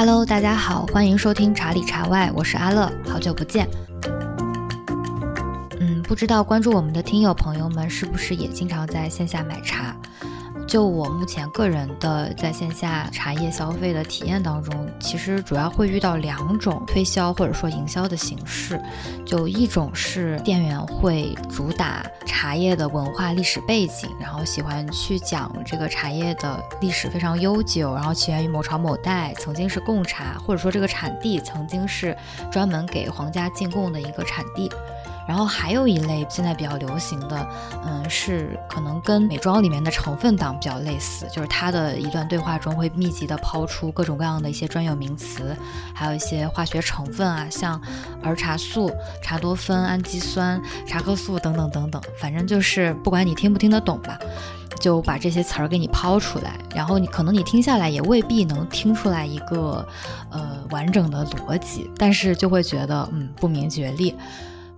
Hello，大家好，欢迎收听茶里茶外，我是阿乐，好久不见。嗯，不知道关注我们的听友朋友们是不是也经常在线下买茶？就我目前个人的在线下茶叶消费的体验当中，其实主要会遇到两种推销或者说营销的形式。就一种是店员会主打茶叶的文化历史背景，然后喜欢去讲这个茶叶的历史非常悠久，然后起源于某朝某代，曾经是贡茶，或者说这个产地曾经是专门给皇家进贡的一个产地。然后还有一类现在比较流行的，嗯，是可能跟美妆里面的成分党比较类似，就是它的一段对话中会密集的抛出各种各样的一些专有名词，还有一些化学成分啊，像儿茶素、茶多酚、氨基酸、茶克素等等等等，反正就是不管你听不听得懂吧，就把这些词儿给你抛出来，然后你可能你听下来也未必能听出来一个呃完整的逻辑，但是就会觉得嗯不明觉厉。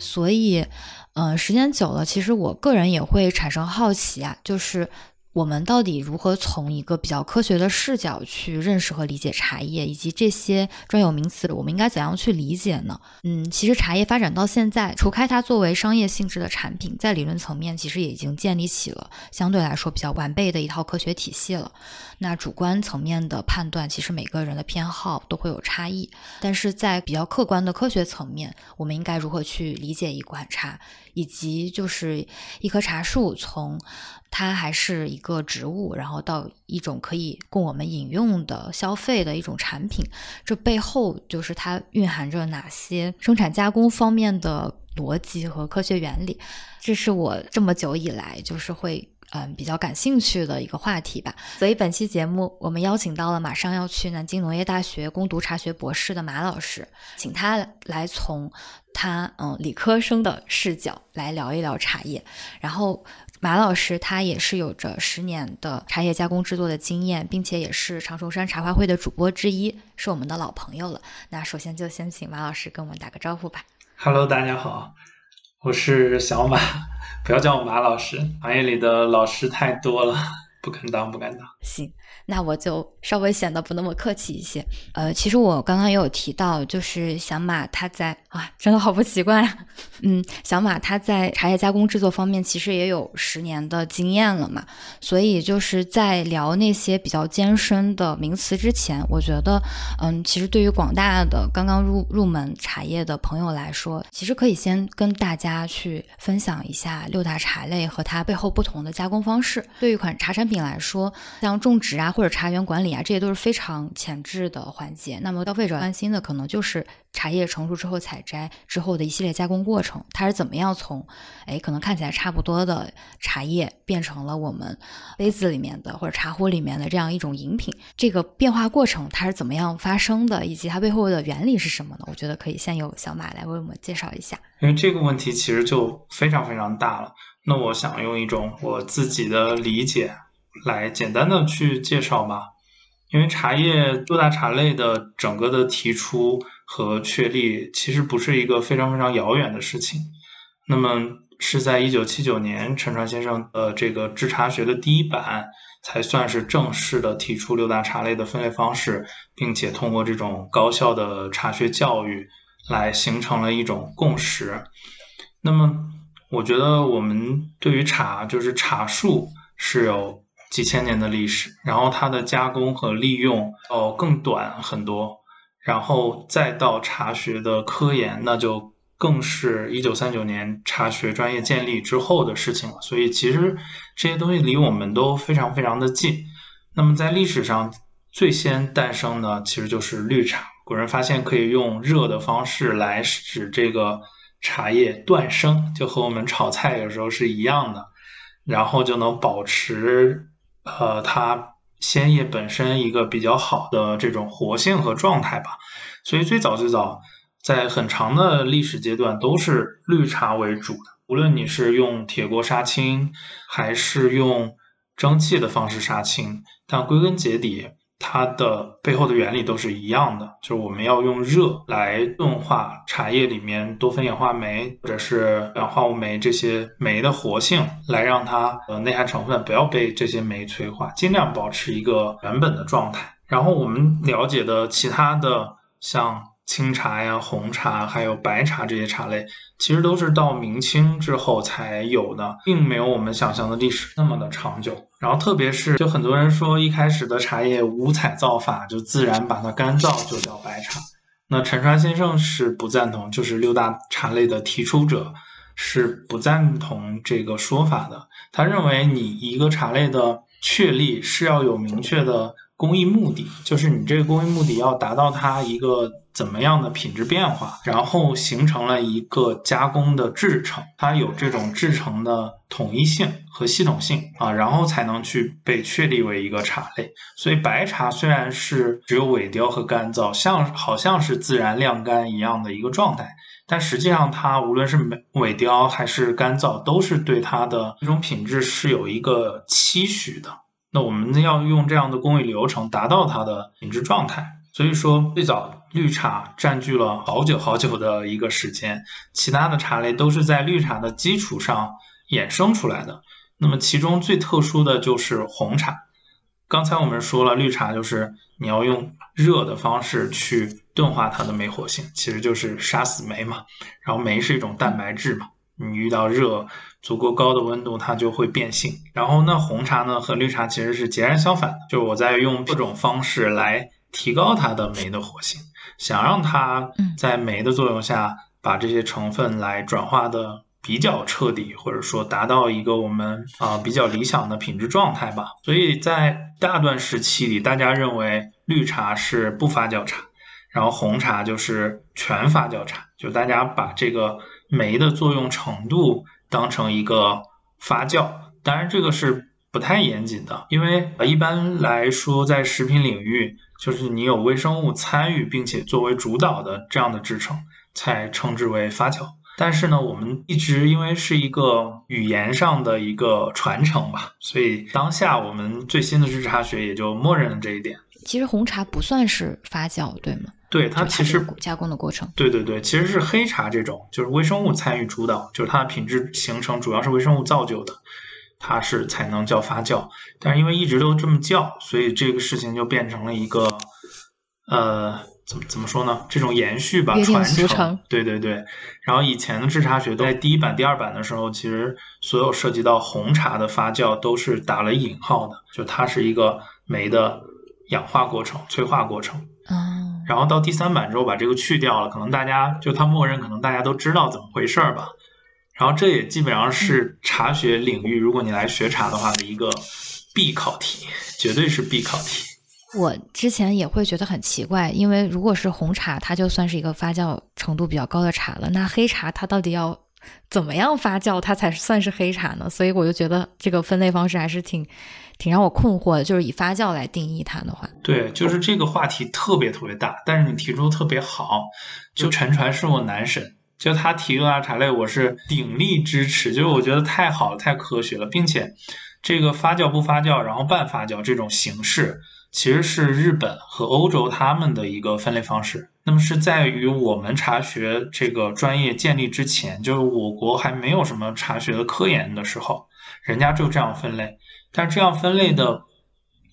所以，嗯，时间久了，其实我个人也会产生好奇啊，就是。我们到底如何从一个比较科学的视角去认识和理解茶叶，以及这些专有名词，我们应该怎样去理解呢？嗯，其实茶叶发展到现在，除开它作为商业性质的产品，在理论层面其实也已经建立起了相对来说比较完备的一套科学体系了。那主观层面的判断，其实每个人的偏好都会有差异，但是在比较客观的科学层面，我们应该如何去理解一款茶，以及就是一棵茶树从。它还是一个植物，然后到一种可以供我们饮用的消费的一种产品，这背后就是它蕴含着哪些生产加工方面的逻辑和科学原理？这是我这么久以来就是会嗯比较感兴趣的一个话题吧。所以本期节目我们邀请到了马上要去南京农业大学攻读茶学博士的马老师，请他来从他嗯理科生的视角来聊一聊茶叶，然后。马老师他也是有着十年的茶叶加工制作的经验，并且也是长寿山茶花会的主播之一，是我们的老朋友了。那首先就先请马老师跟我们打个招呼吧。Hello，大家好，我是小马，不要叫我马老师，行业里的老师太多了，不敢当，不敢当。行。那我就稍微显得不那么客气一些。呃，其实我刚刚也有提到，就是小马他在啊，真的好不习惯呀。嗯，小马他在茶叶加工制作方面其实也有十年的经验了嘛。所以就是在聊那些比较艰深的名词之前，我觉得，嗯，其实对于广大的刚刚入入门茶叶的朋友来说，其实可以先跟大家去分享一下六大茶类和它背后不同的加工方式。对于一款茶产品品来说，像种植啊。或者茶园管理啊，这些都是非常前置的环节。那么消费者关心的可能就是茶叶成熟之后采摘之后的一系列加工过程，它是怎么样从哎可能看起来差不多的茶叶变成了我们杯子里面的或者茶壶里面的这样一种饮品，这个变化过程它是怎么样发生的，以及它背后的原理是什么呢？我觉得可以先由小马来为我们介绍一下。因为这个问题其实就非常非常大了。那我想用一种我自己的理解。来简单的去介绍吧，因为茶叶六大茶类的整个的提出和确立，其实不是一个非常非常遥远的事情。那么是在一九七九年，陈川先生的这个制茶学的第一版，才算是正式的提出六大茶类的分类方式，并且通过这种高效的茶学教育，来形成了一种共识。那么我觉得我们对于茶，就是茶树是有。几千年的历史，然后它的加工和利用哦更短很多，然后再到茶学的科研，那就更是一九三九年茶学专业建立之后的事情了。所以其实这些东西离我们都非常非常的近。那么在历史上最先诞生的其实就是绿茶，古人发现可以用热的方式来使这个茶叶断生，就和我们炒菜有时候是一样的，然后就能保持。呃，它鲜叶本身一个比较好的这种活性和状态吧，所以最早最早在很长的历史阶段都是绿茶为主的，无论你是用铁锅杀青，还是用蒸汽的方式杀青，但归根结底。它的背后的原理都是一样的，就是我们要用热来钝化茶叶里面多酚氧化酶或者是氧化物酶这些酶的活性，来让它的内含成分不要被这些酶催化，尽量保持一个原本的状态。然后我们了解的其他的像清茶呀、红茶还有白茶这些茶类，其实都是到明清之后才有的，并没有我们想象的历史那么的长久。然后特别是就很多人说一开始的茶叶无彩造法，就自然把它干燥就叫白茶。那陈川先生是不赞同，就是六大茶类的提出者是不赞同这个说法的。他认为你一个茶类的确立是要有明确的。工艺目的就是你这个工艺目的要达到它一个怎么样的品质变化，然后形成了一个加工的制成，它有这种制成的统一性和系统性啊，然后才能去被确立为一个茶类。所以白茶虽然是只有萎凋和干燥，像好像是自然晾干一样的一个状态，但实际上它无论是萎萎凋还是干燥，都是对它的这种品质是有一个期许的。那我们要用这样的工艺流程达到它的品质状态，所以说最早绿茶占据了好久好久的一个时间，其他的茶类都是在绿茶的基础上衍生出来的。那么其中最特殊的就是红茶。刚才我们说了，绿茶就是你要用热的方式去钝化它的酶活性，其实就是杀死酶嘛。然后酶是一种蛋白质嘛。你遇到热足够高的温度，它就会变性。然后那红茶呢和绿茶其实是截然相反的，就是我在用各种方式来提高它的酶的活性，想让它在酶的作用下把这些成分来转化的比较彻底，或者说达到一个我们啊比较理想的品质状态吧。所以在大段时期里，大家认为绿茶是不发酵茶，然后红茶就是全发酵茶，就大家把这个。酶的作用程度当成一个发酵，当然这个是不太严谨的，因为一般来说在食品领域，就是你有微生物参与并且作为主导的这样的制成，才称之为发酵。但是呢，我们一直因为是一个语言上的一个传承吧，所以当下我们最新的日茶学也就默认了这一点。其实红茶不算是发酵，对吗？对它其实加工的过程，对对对，其实是黑茶这种，就是微生物参与主导，就是它的品质形成主要是微生物造就的，它是才能叫发酵。但是因为一直都这么叫，所以这个事情就变成了一个，呃，怎么怎么说呢？这种延续吧，传承。对对对。然后以前的制茶学在第一版、第二版的时候，其实所有涉及到红茶的发酵都是打了引号的，就它是一个酶的氧化过程、催化过程。然后到第三版之后把这个去掉了，可能大家就它默认，可能大家都知道怎么回事儿吧。然后这也基本上是茶学领域，如果你来学茶的话的一个必考题，绝对是必考题。我之前也会觉得很奇怪，因为如果是红茶，它就算是一个发酵程度比较高的茶了，那黑茶它到底要怎么样发酵，它才算是黑茶呢？所以我就觉得这个分类方式还是挺。挺让我困惑的，就是以发酵来定义它的话，对，就是这个话题特别特别大，但是你提出特别好，就沉船是我男神，就他提六大茶类，我是鼎力支持，就是我觉得太好了，太科学了，并且这个发酵不发酵，然后半发酵这种形式，其实是日本和欧洲他们的一个分类方式，那么是在于我们茶学这个专业建立之前，就是我国还没有什么茶学的科研的时候，人家就这样分类。但这样分类的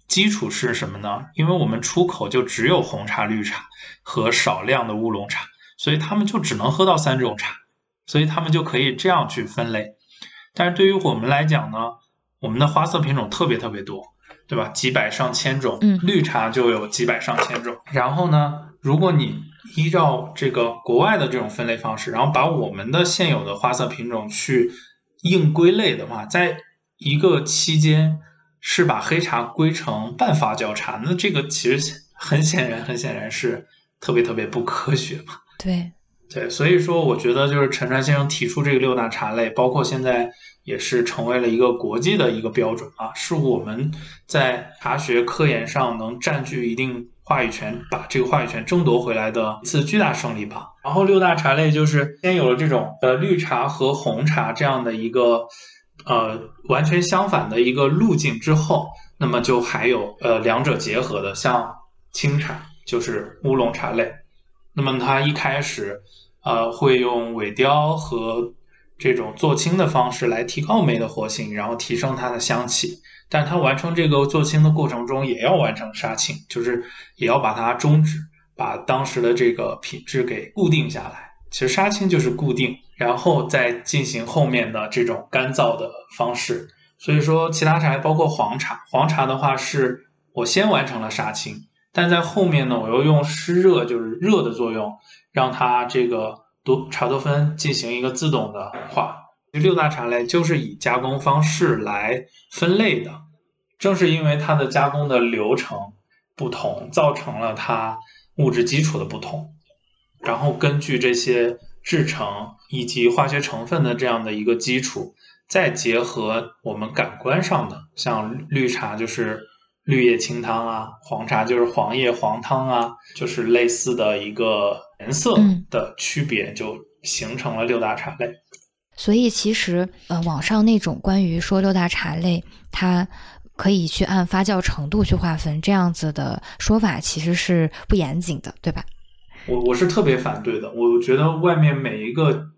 基础是什么呢？因为我们出口就只有红茶、绿茶和少量的乌龙茶，所以他们就只能喝到三种茶，所以他们就可以这样去分类。但是对于我们来讲呢，我们的花色品种特别特别多，对吧？几百上千种，绿茶就有几百上千种。然后呢，如果你依照这个国外的这种分类方式，然后把我们的现有的花色品种去硬归类的话，在一个期间是把黑茶归成半发酵茶，那这个其实很显然，很显然是特别特别不科学嘛。对对，所以说我觉得就是陈川先生提出这个六大茶类，包括现在也是成为了一个国际的一个标准啊，是我们在茶学科研上能占据一定话语权，把这个话语权争夺回来的一次巨大胜利吧。然后六大茶类就是先有了这种呃绿茶和红茶这样的一个。呃，完全相反的一个路径之后，那么就还有呃两者结合的，像清茶就是乌龙茶类。那么它一开始呃会用萎凋和这种做青的方式来提高酶的活性，然后提升它的香气。但它完成这个做青的过程中，也要完成杀青，就是也要把它终止，把当时的这个品质给固定下来。其实杀青就是固定，然后再进行后面的这种干燥的方式。所以说，其他茶包括黄茶，黄茶的话是我先完成了杀青，但在后面呢，我又用湿热，就是热的作用，让它这个多茶多酚进行一个自动的化。六大茶类就是以加工方式来分类的，正是因为它的加工的流程不同，造成了它物质基础的不同。然后根据这些制成以及化学成分的这样的一个基础，再结合我们感官上的，像绿茶就是绿叶清汤啊，黄茶就是黄叶黄汤啊，就是类似的一个颜色的区别，就形成了六大茶类。所以其实，呃，网上那种关于说六大茶类，它可以去按发酵程度去划分，这样子的说法其实是不严谨的，对吧？我我是特别反对的。我觉得外面每一个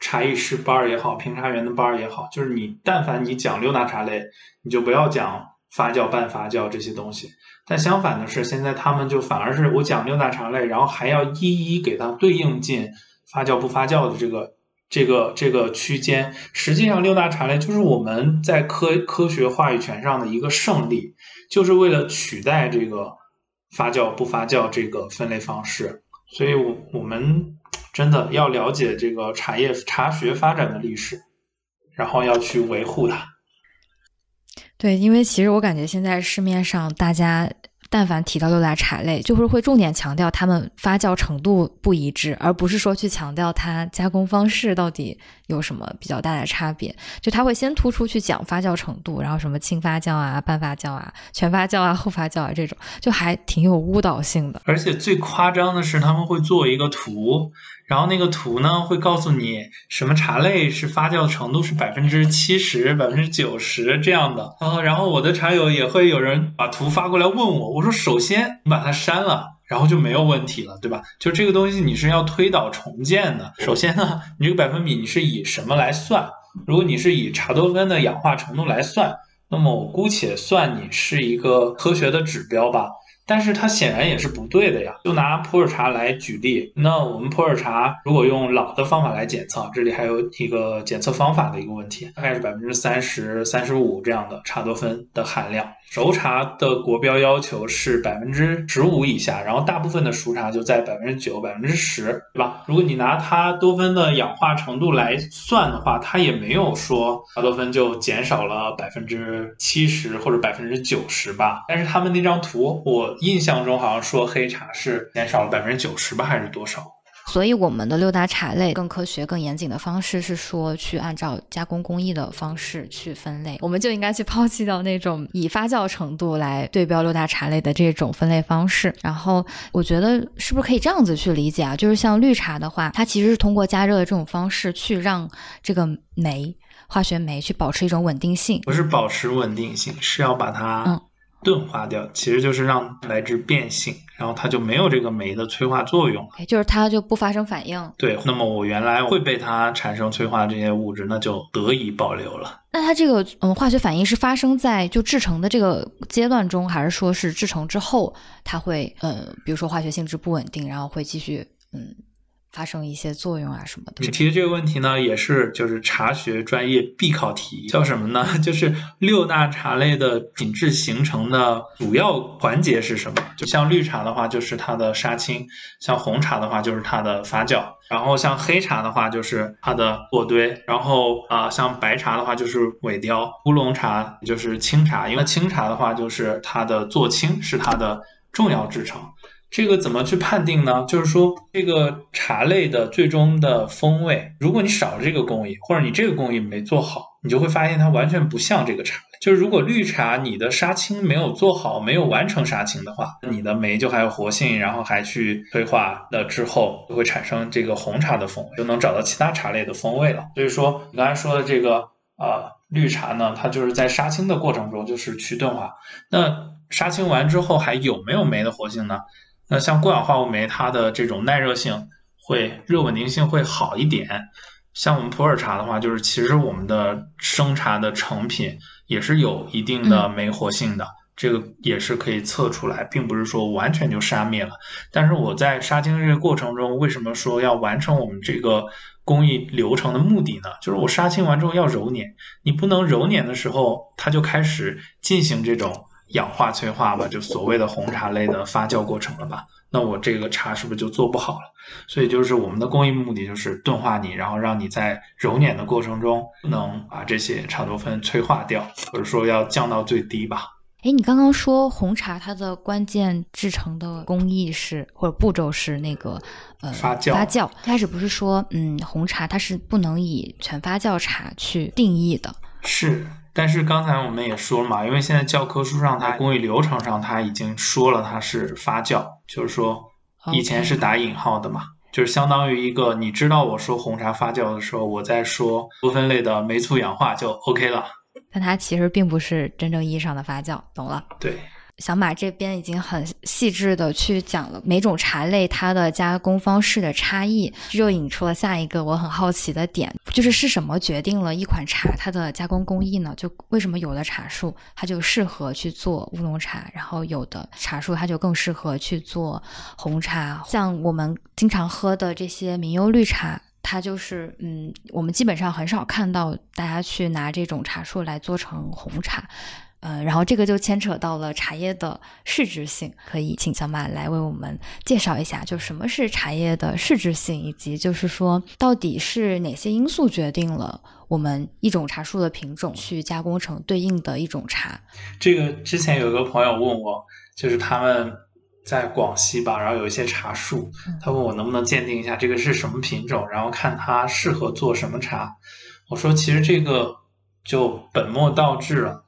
茶艺师班儿也好，评茶员的班儿也好，就是你但凡你讲六大茶类，你就不要讲发酵、半发酵这些东西。但相反的是，现在他们就反而是我讲六大茶类，然后还要一一给它对应进发酵不发酵的这个。这个这个区间，实际上六大茶类就是我们在科科学话语权上的一个胜利，就是为了取代这个发酵不发酵这个分类方式。所以，我我们真的要了解这个茶叶茶学发展的历史，然后要去维护它。对，因为其实我感觉现在市面上大家。但凡提到六大茶类，就是会重点强调它们发酵程度不一致，而不是说去强调它加工方式到底有什么比较大的差别。就它会先突出去讲发酵程度，然后什么轻发酵啊、半发酵啊、全发酵啊、后发酵啊这种，就还挺有误导性的。而且最夸张的是，他们会做一个图。然后那个图呢，会告诉你什么茶类是发酵程度是百分之七十、百分之九十这样的。然后，然后我的茶友也会有人把图发过来问我，我说首先你把它删了，然后就没有问题了，对吧？就这个东西你是要推导重建的。首先呢，你这个百分比你是以什么来算？如果你是以茶多酚的氧化程度来算，那么我姑且算你是一个科学的指标吧。但是它显然也是不对的呀。就拿普洱茶来举例，那我们普洱茶如果用老的方法来检测，这里还有一个检测方法的一个问题，大概是百分之三十三十五这样的茶多酚的含量。熟茶的国标要求是百分之十五以下，然后大部分的熟茶就在百分之九、百分之十，对吧？如果你拿它多酚的氧化程度来算的话，它也没有说茶多酚就减少了百分之七十或者百分之九十吧。但是他们那张图，我印象中好像说黑茶是减少了百分之九十吧，还是多少？所以，我们的六大茶类更科学、更严谨的方式是说，去按照加工工艺的方式去分类。我们就应该去抛弃掉那种以发酵程度来对标六大茶类的这种分类方式。然后，我觉得是不是可以这样子去理解啊？就是像绿茶的话，它其实是通过加热的这种方式去让这个酶、化学酶去保持一种稳定性。不是保持稳定性，是要把它嗯。钝化掉，其实就是让蛋白质变性，然后它就没有这个酶的催化作用，就是它就不发生反应。对，那么我原来会被它产生催化这些物质，那就得以保留了。那它这个嗯化学反应是发生在就制成的这个阶段中，还是说是制成之后它会呃，比如说化学性质不稳定，然后会继续嗯。发生一些作用啊什么的。你提的这个问题呢，也是就是茶学专业必考题，叫什么呢？就是六大茶类的品质形成的主要环节是什么？就像绿茶的话，就是它的杀青；像红茶的话，就是它的发酵；然后像黑茶的话，就是它的过堆；然后啊，像白茶的话，就是尾雕；乌龙茶就是清茶，因为清茶的话，就是它的做青是它的重要制成。这个怎么去判定呢？就是说，这个茶类的最终的风味，如果你少了这个工艺，或者你这个工艺没做好，你就会发现它完全不像这个茶。就是如果绿茶你的杀青没有做好，没有完成杀青的话，你的酶就还有活性，然后还去催化了之后，就会产生这个红茶的风味，就能找到其他茶类的风味了。所以说，你刚才说的这个啊，绿茶呢，它就是在杀青的过程中就是去钝化。那杀青完之后还有没有酶的活性呢？那像过氧化物酶，它的这种耐热性会热稳定性会好一点，像我们普洱茶的话，就是其实我们的生茶的成品也是有一定的酶活性的，这个也是可以测出来，并不是说完全就杀灭了。但是我在杀青这个过程中，为什么说要完成我们这个工艺流程的目的呢？就是我杀青完之后要揉捻，你不能揉捻的时候它就开始进行这种氧化催化吧，就所谓的红茶类的发酵过程了吧？那我这个茶是不是就做不好了？所以就是我们的工艺目的就是钝化你，然后让你在揉捻的过程中能把这些茶多酚催化掉，或者说要降到最低吧。哎，你刚刚说红茶它的关键制成的工艺是或者步骤是那个呃发酵。发酵开始不是说嗯红茶它是不能以全发酵茶去定义的。是。但是刚才我们也说了嘛，因为现在教科书上它工艺流程上它已经说了它是发酵，就是说以前是打引号的嘛，就是相当于一个你知道我说红茶发酵的时候，我在说多酚类的酶促氧化就 OK 了。但它其实并不是真正意义上的发酵，懂了？对。小马这边已经很细致的去讲了每种茶类它的加工方式的差异，这就引出了下一个我很好奇的点，就是是什么决定了一款茶它的加工工艺呢？就为什么有的茶树它就适合去做乌龙茶，然后有的茶树它就更适合去做红茶？像我们经常喝的这些名优绿茶，它就是嗯，我们基本上很少看到大家去拿这种茶树来做成红茶。呃，然后这个就牵扯到了茶叶的适质性，可以请小马来为我们介绍一下，就什么是茶叶的适质性，以及就是说到底是哪些因素决定了我们一种茶树的品种去加工成对应的一种茶。这个之前有一个朋友问我，就是他们在广西吧，然后有一些茶树，他问我能不能鉴定一下这个是什么品种，然后看它适合做什么茶。我说其实这个就本末倒置了。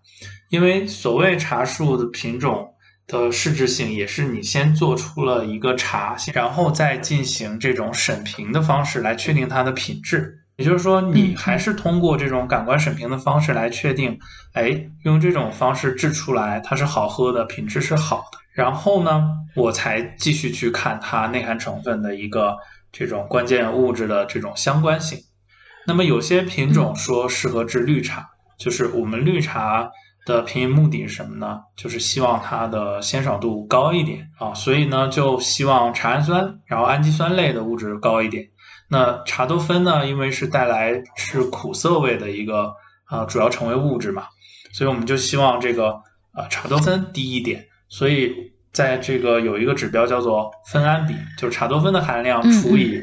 因为所谓茶树的品种的适制性，也是你先做出了一个茶，然后再进行这种审评的方式来确定它的品质。也就是说，你还是通过这种感官审评的方式来确定，哎，用这种方式制出来它是好喝的，品质是好的。然后呢，我才继续去看它内含成分的一个这种关键物质的这种相关性。那么有些品种说适合制绿茶，就是我们绿茶。的品饮目的是什么呢？就是希望它的鲜爽度高一点啊，所以呢，就希望茶氨酸，然后氨基酸类的物质高一点。那茶多酚呢，因为是带来是苦涩味的一个啊主要成为物质嘛，所以我们就希望这个啊茶多酚低一点。所以在这个有一个指标叫做酚胺比，就是茶多酚的含量除以。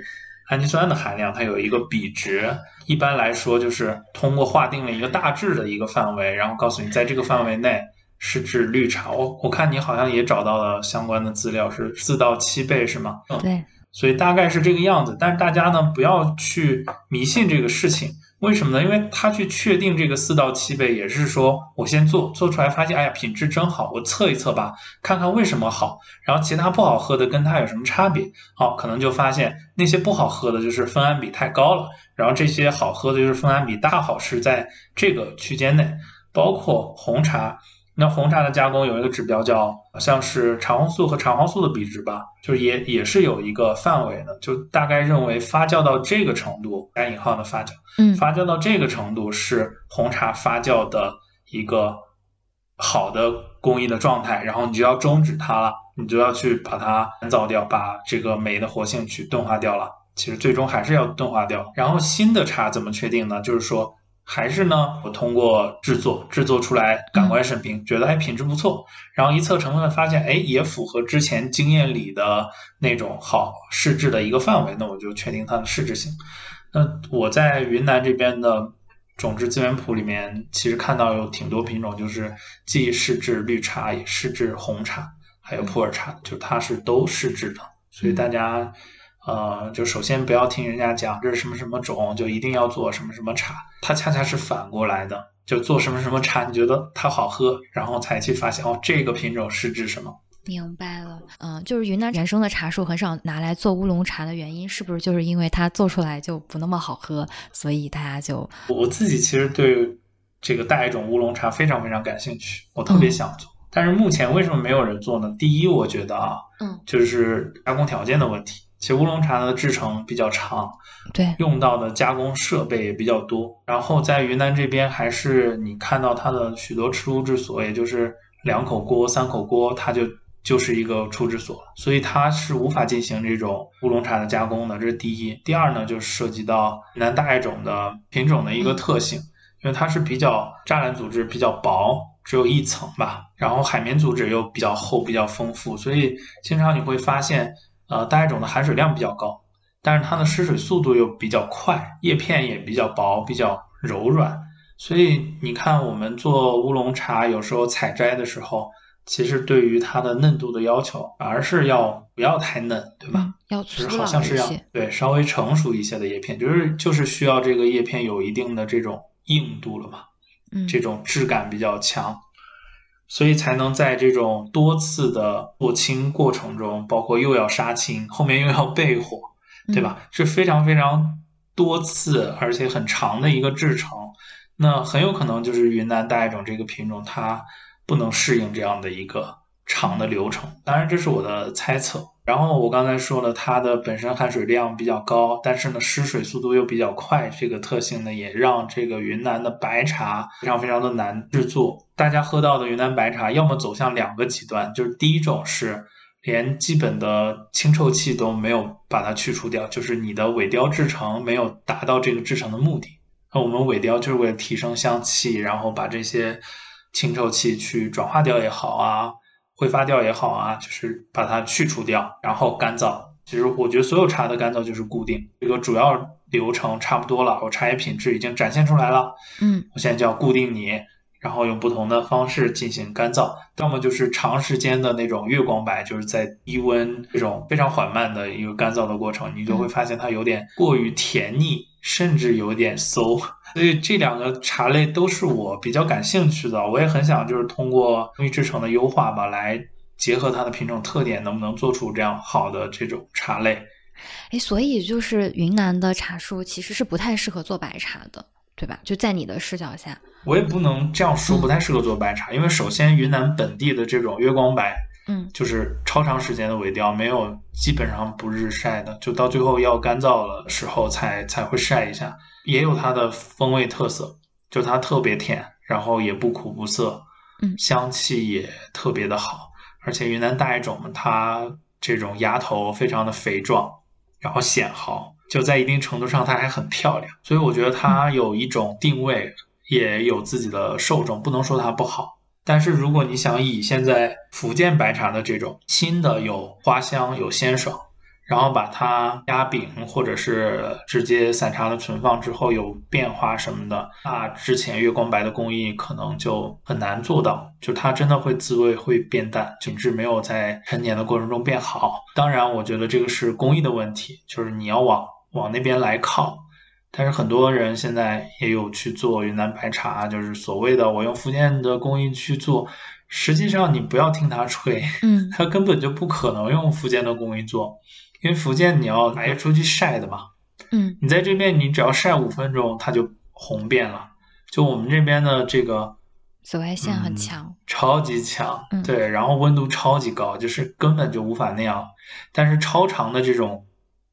氨基酸的含量，它有一个比值。一般来说，就是通过划定了一个大致的一个范围，然后告诉你，在这个范围内是指绿茶。我我看你好像也找到了相关的资料，是四到七倍，是吗？嗯，对。所以大概是这个样子，但是大家呢不要去迷信这个事情，为什么呢？因为他去确定这个四到七倍，也是说我先做做出来，发现哎呀品质真好，我测一测吧，看看为什么好，然后其他不好喝的跟它有什么差别？好，可能就发现那些不好喝的就是酚氨比太高了，然后这些好喝的就是酚氨比大好是在这个区间内，包括红茶。那红茶的加工有一个指标叫像是茶红素和茶黄素的比值吧，就是也也是有一个范围的，就大概认为发酵到这个程度（加引号的发酵），嗯，发酵到这个程度是红茶发酵的一个好的工艺的状态，然后你就要终止它了，你就要去把它干燥掉，把这个酶的活性去钝化掉了。其实最终还是要钝化掉。然后新的茶怎么确定呢？就是说。还是呢，我通过制作制作出来，感官审评，觉得还品质不错，然后一测成分发现哎也符合之前经验里的那种好试制的一个范围，那我就确定它的试制性。那我在云南这边的种质资源谱里面，其实看到有挺多品种，就是既试制绿茶，也试制红茶，还有普洱茶，就它是都试制的，所以大家。呃，就首先不要听人家讲这是什么什么种，就一定要做什么什么茶，它恰恰是反过来的，就做什么什么茶，你觉得它好喝，然后才去发现哦，这个品种是指什么？明白了，嗯，就是云南原生的茶树很少拿来做乌龙茶的原因，是不是就是因为它做出来就不那么好喝，所以大家就我自己其实对这个带一种乌龙茶非常非常感兴趣，我特别想做，但是目前为什么没有人做呢？第一，我觉得啊，嗯，就是加工条件的问题。其实乌龙茶的制成比较长，对，用到的加工设备也比较多。然后在云南这边，还是你看到它的许多出制所，也就是两口锅、三口锅，它就就是一个出制所，所以它是无法进行这种乌龙茶的加工的。这是第一。第二呢，就是涉及到云南大叶种的品种的一个特性，因为它是比较栅栏组织比较薄，只有一层吧，然后海绵组织又比较厚、比较丰富，所以经常你会发现。呃，大叶种的含水量比较高，但是它的失水速度又比较快，叶片也比较薄，比较柔软，所以你看我们做乌龙茶，有时候采摘的时候，其实对于它的嫩度的要求，反而是要不要太嫩，对吧？要就是好像是要对稍微成熟一些的叶片，就是就是需要这个叶片有一定的这种硬度了嘛，嗯，这种质感比较强。所以才能在这种多次的做青过程中，包括又要杀青，后面又要备火，对吧？是非常非常多次而且很长的一个制程。那很有可能就是云南大爱种这个品种，它不能适应这样的一个长的流程。当然，这是我的猜测。然后我刚才说了，它的本身含水量比较高，但是呢，失水速度又比较快，这个特性呢，也让这个云南的白茶非常非常的难制作。大家喝到的云南白茶，要么走向两个极端，就是第一种是连基本的清臭气都没有把它去除掉，就是你的尾雕制成没有达到这个制成的目的。那我们尾雕就是为了提升香气，然后把这些清臭气去转化掉也好啊。挥发掉也好啊，就是把它去除掉，然后干燥。其实我觉得所有茶的干燥就是固定，这个主要流程差不多了，我茶叶品质已经展现出来了。嗯，我现在就要固定你，然后用不同的方式进行干燥。要么就是长时间的那种月光白，就是在低温这种非常缓慢的一个干燥的过程，你就会发现它有点过于甜腻，甚至有点馊。所以这两个茶类都是我比较感兴趣的，我也很想就是通过工艺制成的优化吧，来结合它的品种特点，能不能做出这样好的这种茶类？哎，所以就是云南的茶树其实是不太适合做白茶的，对吧？就在你的视角下，我也不能这样说，不太适合做白茶，因为首先云南本地的这种月光白。嗯，就是超长时间的萎凋，没有基本上不日晒的，就到最后要干燥了时候才才会晒一下，也有它的风味特色，就它特别甜，然后也不苦不涩，嗯，香气也特别的好，而且云南大叶种嘛它这种芽头非常的肥壮，然后显毫，就在一定程度上它还很漂亮，所以我觉得它有一种定位，也有自己的受众，不能说它不好。但是如果你想以现在福建白茶的这种新的有花香有鲜爽，然后把它压饼或者是直接散茶的存放之后有变化什么的，那之前月光白的工艺可能就很难做到，就它真的会滋味会变淡，品质没有在陈年的过程中变好。当然，我觉得这个是工艺的问题，就是你要往往那边来靠。但是很多人现在也有去做云南白茶，就是所谓的我用福建的工艺去做，实际上你不要听他吹，嗯，他根本就不可能用福建的工艺做，因为福建你要拿出去晒的嘛，嗯，你在这边你只要晒五分钟，它就红遍了。就我们这边的这个紫外线很强，超级强，嗯，对，然后温度超级高，就是根本就无法那样。但是超长的这种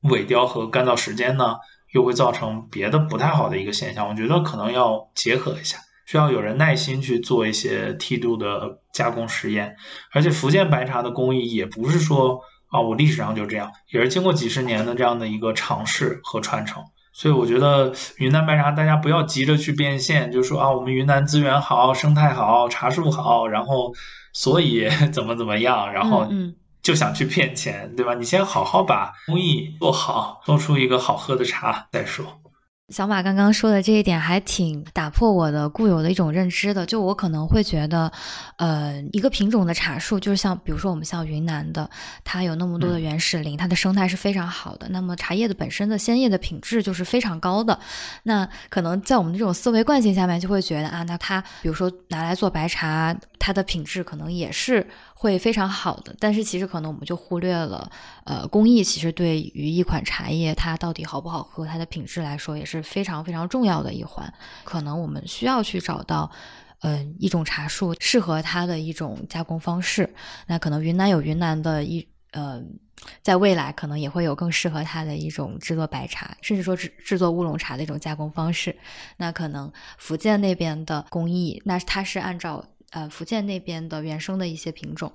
萎凋和干燥时间呢？又会造成别的不太好的一个现象，我觉得可能要结合一下，需要有人耐心去做一些梯度的加工实验。而且福建白茶的工艺也不是说啊，我历史上就这样，也是经过几十年的这样的一个尝试和传承。所以我觉得云南白茶大家不要急着去变现，就说啊，我们云南资源好，生态好，茶树好，然后所以 怎么怎么样，然后。就想去骗钱，对吧？你先好好把工艺做好，做出一个好喝的茶再说。小马刚刚说的这一点还挺打破我的固有的一种认知的，就我可能会觉得，呃，一个品种的茶树，就是像比如说我们像云南的，它有那么多的原始林，它的生态是非常好的，那么茶叶的本身的鲜叶的品质就是非常高的。那可能在我们这种思维惯性下面，就会觉得啊，那它比如说拿来做白茶，它的品质可能也是会非常好的。但是其实可能我们就忽略了，呃，工艺其实对于一款茶叶它到底好不好喝，它的品质来说也是。非常非常重要的一环，可能我们需要去找到，嗯，一种茶树适合它的一种加工方式。那可能云南有云南的一呃，在未来可能也会有更适合它的一种制作白茶，甚至说制制作乌龙茶的一种加工方式。那可能福建那边的工艺，那它是按照呃福建那边的原生的一些品种，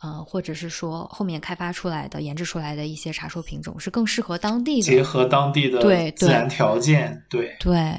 呃，或者是说后面开发出来的、研制出来的一些茶树品种，是更适合当地的，结合当地的对自然条件，对对。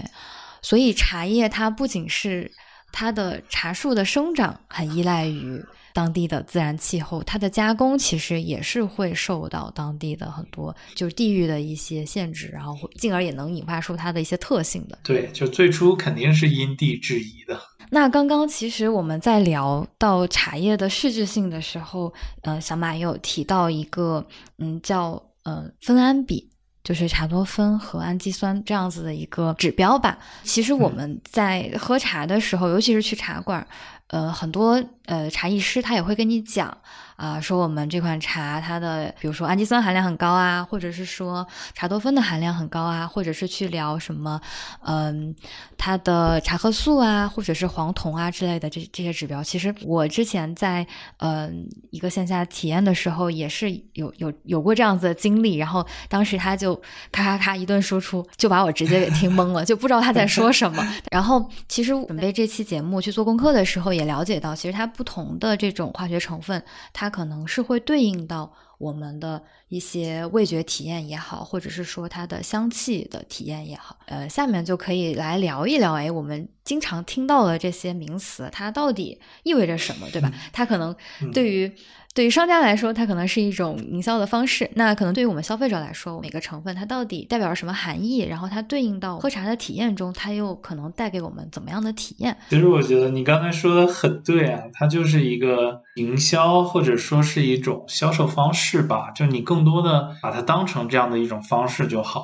所以茶叶它不仅是它的茶树的生长很依赖于。当地的自然气候，它的加工其实也是会受到当地的很多就是地域的一些限制，然后进而也能引发出它的一些特性的。对，就最初肯定是因地制宜的。那刚刚其实我们在聊到茶叶的视觉性的时候，呃，小马也有提到一个，嗯，叫呃酚胺比，就是茶多酚和氨基酸这样子的一个指标吧。其实我们在喝茶的时候，尤其是去茶馆。呃，很多呃茶艺师他也会跟你讲啊，说我们这款茶它的，比如说氨基酸含量很高啊，或者是说茶多酚的含量很高啊，或者是去聊什么，嗯，它的茶褐素啊，或者是黄酮啊之类的这这些指标。其实我之前在嗯一个线下体验的时候，也是有有有过这样子的经历，然后当时他就咔咔咔一顿输出，就把我直接给听懵了，就不知道他在说什么。然后其实准备这期节目去做功课的时候。也了解到，其实它不同的这种化学成分，它可能是会对应到我们的一些味觉体验也好，或者是说它的香气的体验也好。呃，下面就可以来聊一聊，哎，我们经常听到的这些名词，它到底意味着什么，对吧？它可能对于。对于商家来说，它可能是一种营销的方式。那可能对于我们消费者来说，每个成分它到底代表着什么含义？然后它对应到喝茶的体验中，它又可能带给我们怎么样的体验？其实我觉得你刚才说的很对啊，它就是一个营销或者说是一种销售方式吧。就你更多的把它当成这样的一种方式就好，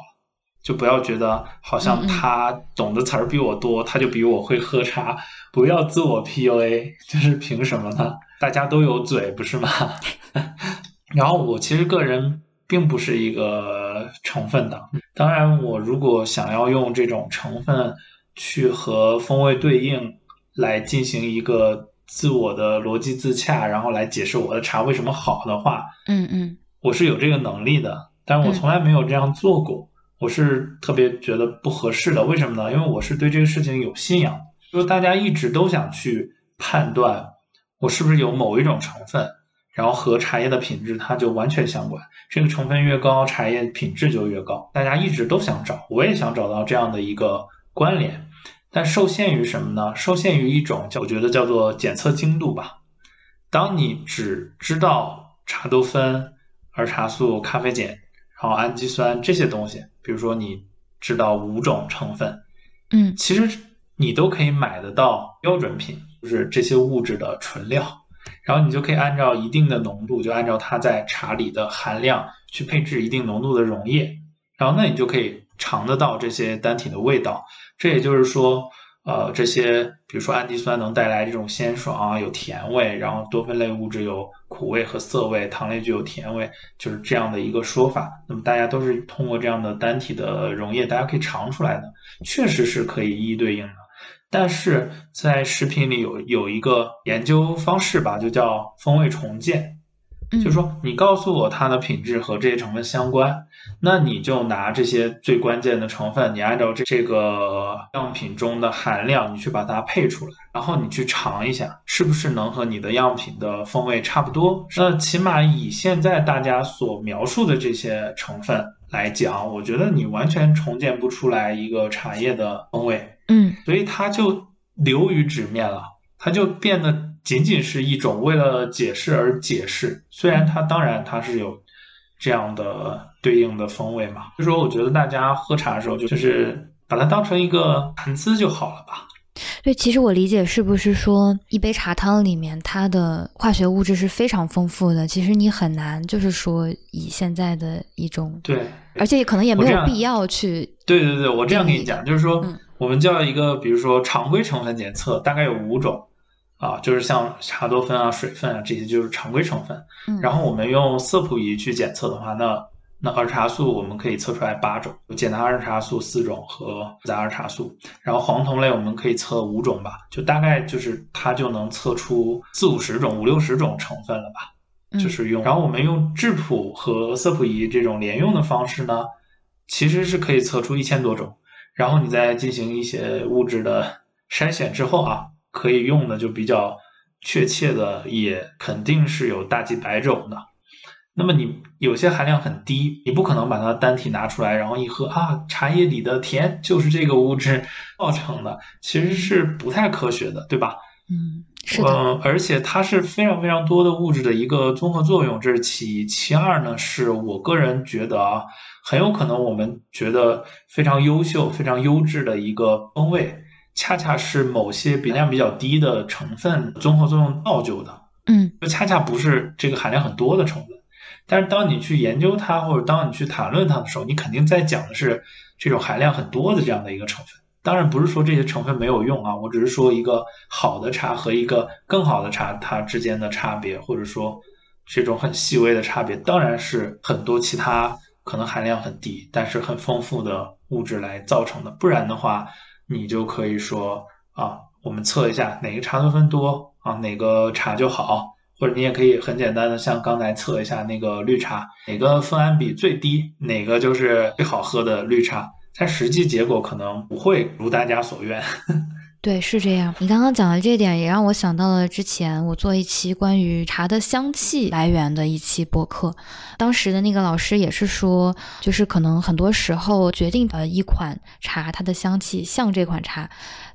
就不要觉得好像他懂的词儿比我多，他就比我会喝茶。不要自我 PUA，就是凭什么呢？大家都有嘴，不是吗？然后我其实个人并不是一个成分党，当然我如果想要用这种成分去和风味对应，来进行一个自我的逻辑自洽，然后来解释我的茶为什么好的话，嗯嗯，我是有这个能力的，但是我从来没有这样做过，我是特别觉得不合适的。为什么呢？因为我是对这个事情有信仰。就是大家一直都想去判断我是不是有某一种成分，然后和茶叶的品质它就完全相关。这个成分越高，茶叶品质就越高。大家一直都想找，我也想找到这样的一个关联，但受限于什么呢？受限于一种叫我觉得叫做检测精度吧。当你只知道茶多酚、儿茶素、咖啡碱，然后氨基酸这些东西，比如说你知道五种成分，嗯，其实。你都可以买得到标准品，就是这些物质的纯料，然后你就可以按照一定的浓度，就按照它在茶里的含量去配置一定浓度的溶液，然后那你就可以尝得到这些单体的味道。这也就是说。呃，这些比如说氨基酸能带来这种鲜爽啊，有甜味，然后多酚类物质有苦味和涩味，糖类具有甜味，就是这样的一个说法。那么大家都是通过这样的单体的溶液，大家可以尝出来的，确实是可以一一对应的。但是在食品里有有一个研究方式吧，就叫风味重建。就是说，你告诉我它的品质和这些成分相关，那你就拿这些最关键的成分，你按照这这个样品中的含量，你去把它配出来，然后你去尝一下，是不是能和你的样品的风味差不多？那起码以现在大家所描述的这些成分来讲，我觉得你完全重建不出来一个茶叶的风味。嗯，所以它就流于纸面了，它就变得。仅仅是一种为了解释而解释，虽然它当然它是有这样的对应的风味嘛。就说我觉得大家喝茶的时候，就就是把它当成一个谈资就好了吧。对，其实我理解是不是说一杯茶汤里面它的化学物质是非常丰富的，其实你很难就是说以现在的一种对，而且可能也没有必要去。对对对，我这样跟你讲，就是说我们叫一个，比如说常规成分检测，大概有五种。啊，就是像茶多酚啊、水分啊这些，就是常规成分。然后我们用色谱仪去检测的话，那那儿茶素我们可以测出来八种，简单儿茶素四种和复杂儿茶素。然后黄酮类我们可以测五种吧，就大概就是它就能测出四五十种、五六十种成分了吧。就是用。然后我们用质谱和色谱仪这种连用的方式呢，其实是可以测出一千多种。然后你再进行一些物质的筛选之后啊，可以用的就比较确切的，也肯定是有大几百种的。那么你有些含量很低，你不可能把它单体拿出来，然后一喝啊，茶叶里的甜就是这个物质造成的，其实是不太科学的，对吧？嗯，是的。嗯，而且它是非常非常多的物质的一个综合作用，这是其一。其二呢，是我个人觉得啊，很有可能我们觉得非常优秀、非常优质的一个风味，恰恰是某些比量比较低的成分综合作用造就的。嗯，就恰恰不是这个含量很多的成分。但是当你去研究它，或者当你去谈论它的时候，你肯定在讲的是这种含量很多的这样的一个成分。当然不是说这些成分没有用啊，我只是说一个好的茶和一个更好的茶它之间的差别，或者说这种很细微的差别，当然是很多其他可能含量很低，但是很丰富的物质来造成的。不然的话，你就可以说啊，我们测一下哪个茶多酚多啊，哪个茶就好。或者你也可以很简单的像刚才测一下那个绿茶，哪个酚胺比最低，哪个就是最好喝的绿茶。但实际结果可能不会如大家所愿。对，是这样。你刚刚讲的这点也让我想到了之前我做一期关于茶的香气来源的一期播客，当时的那个老师也是说，就是可能很多时候决定呃一款茶它的香气像这款茶。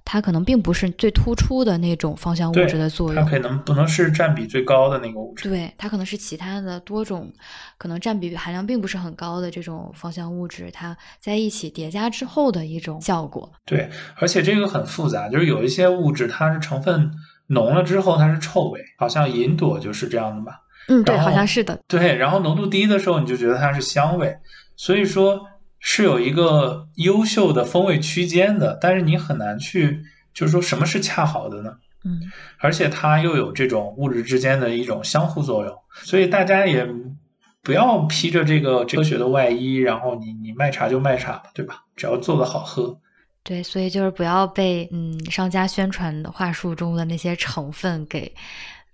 它可能并不是最突出的那种芳香物质的作用，它可能不能是占比最高的那个物质。对，它可能是其他的多种，可能占比含量并不是很高的这种芳香物质，它在一起叠加之后的一种效果。对，而且这个很复杂，就是有一些物质它是成分浓了之后它是臭味，好像银朵就是这样的吧？嗯，对，好像是的。对，然后浓度低的时候你就觉得它是香味，所以说。是有一个优秀的风味区间的，但是你很难去，就是说什么是恰好的呢？嗯，而且它又有这种物质之间的一种相互作用，所以大家也不要披着这个科学的外衣，然后你你卖茶就卖茶，对吧？只要做的好喝。对，所以就是不要被嗯商家宣传的话术中的那些成分给。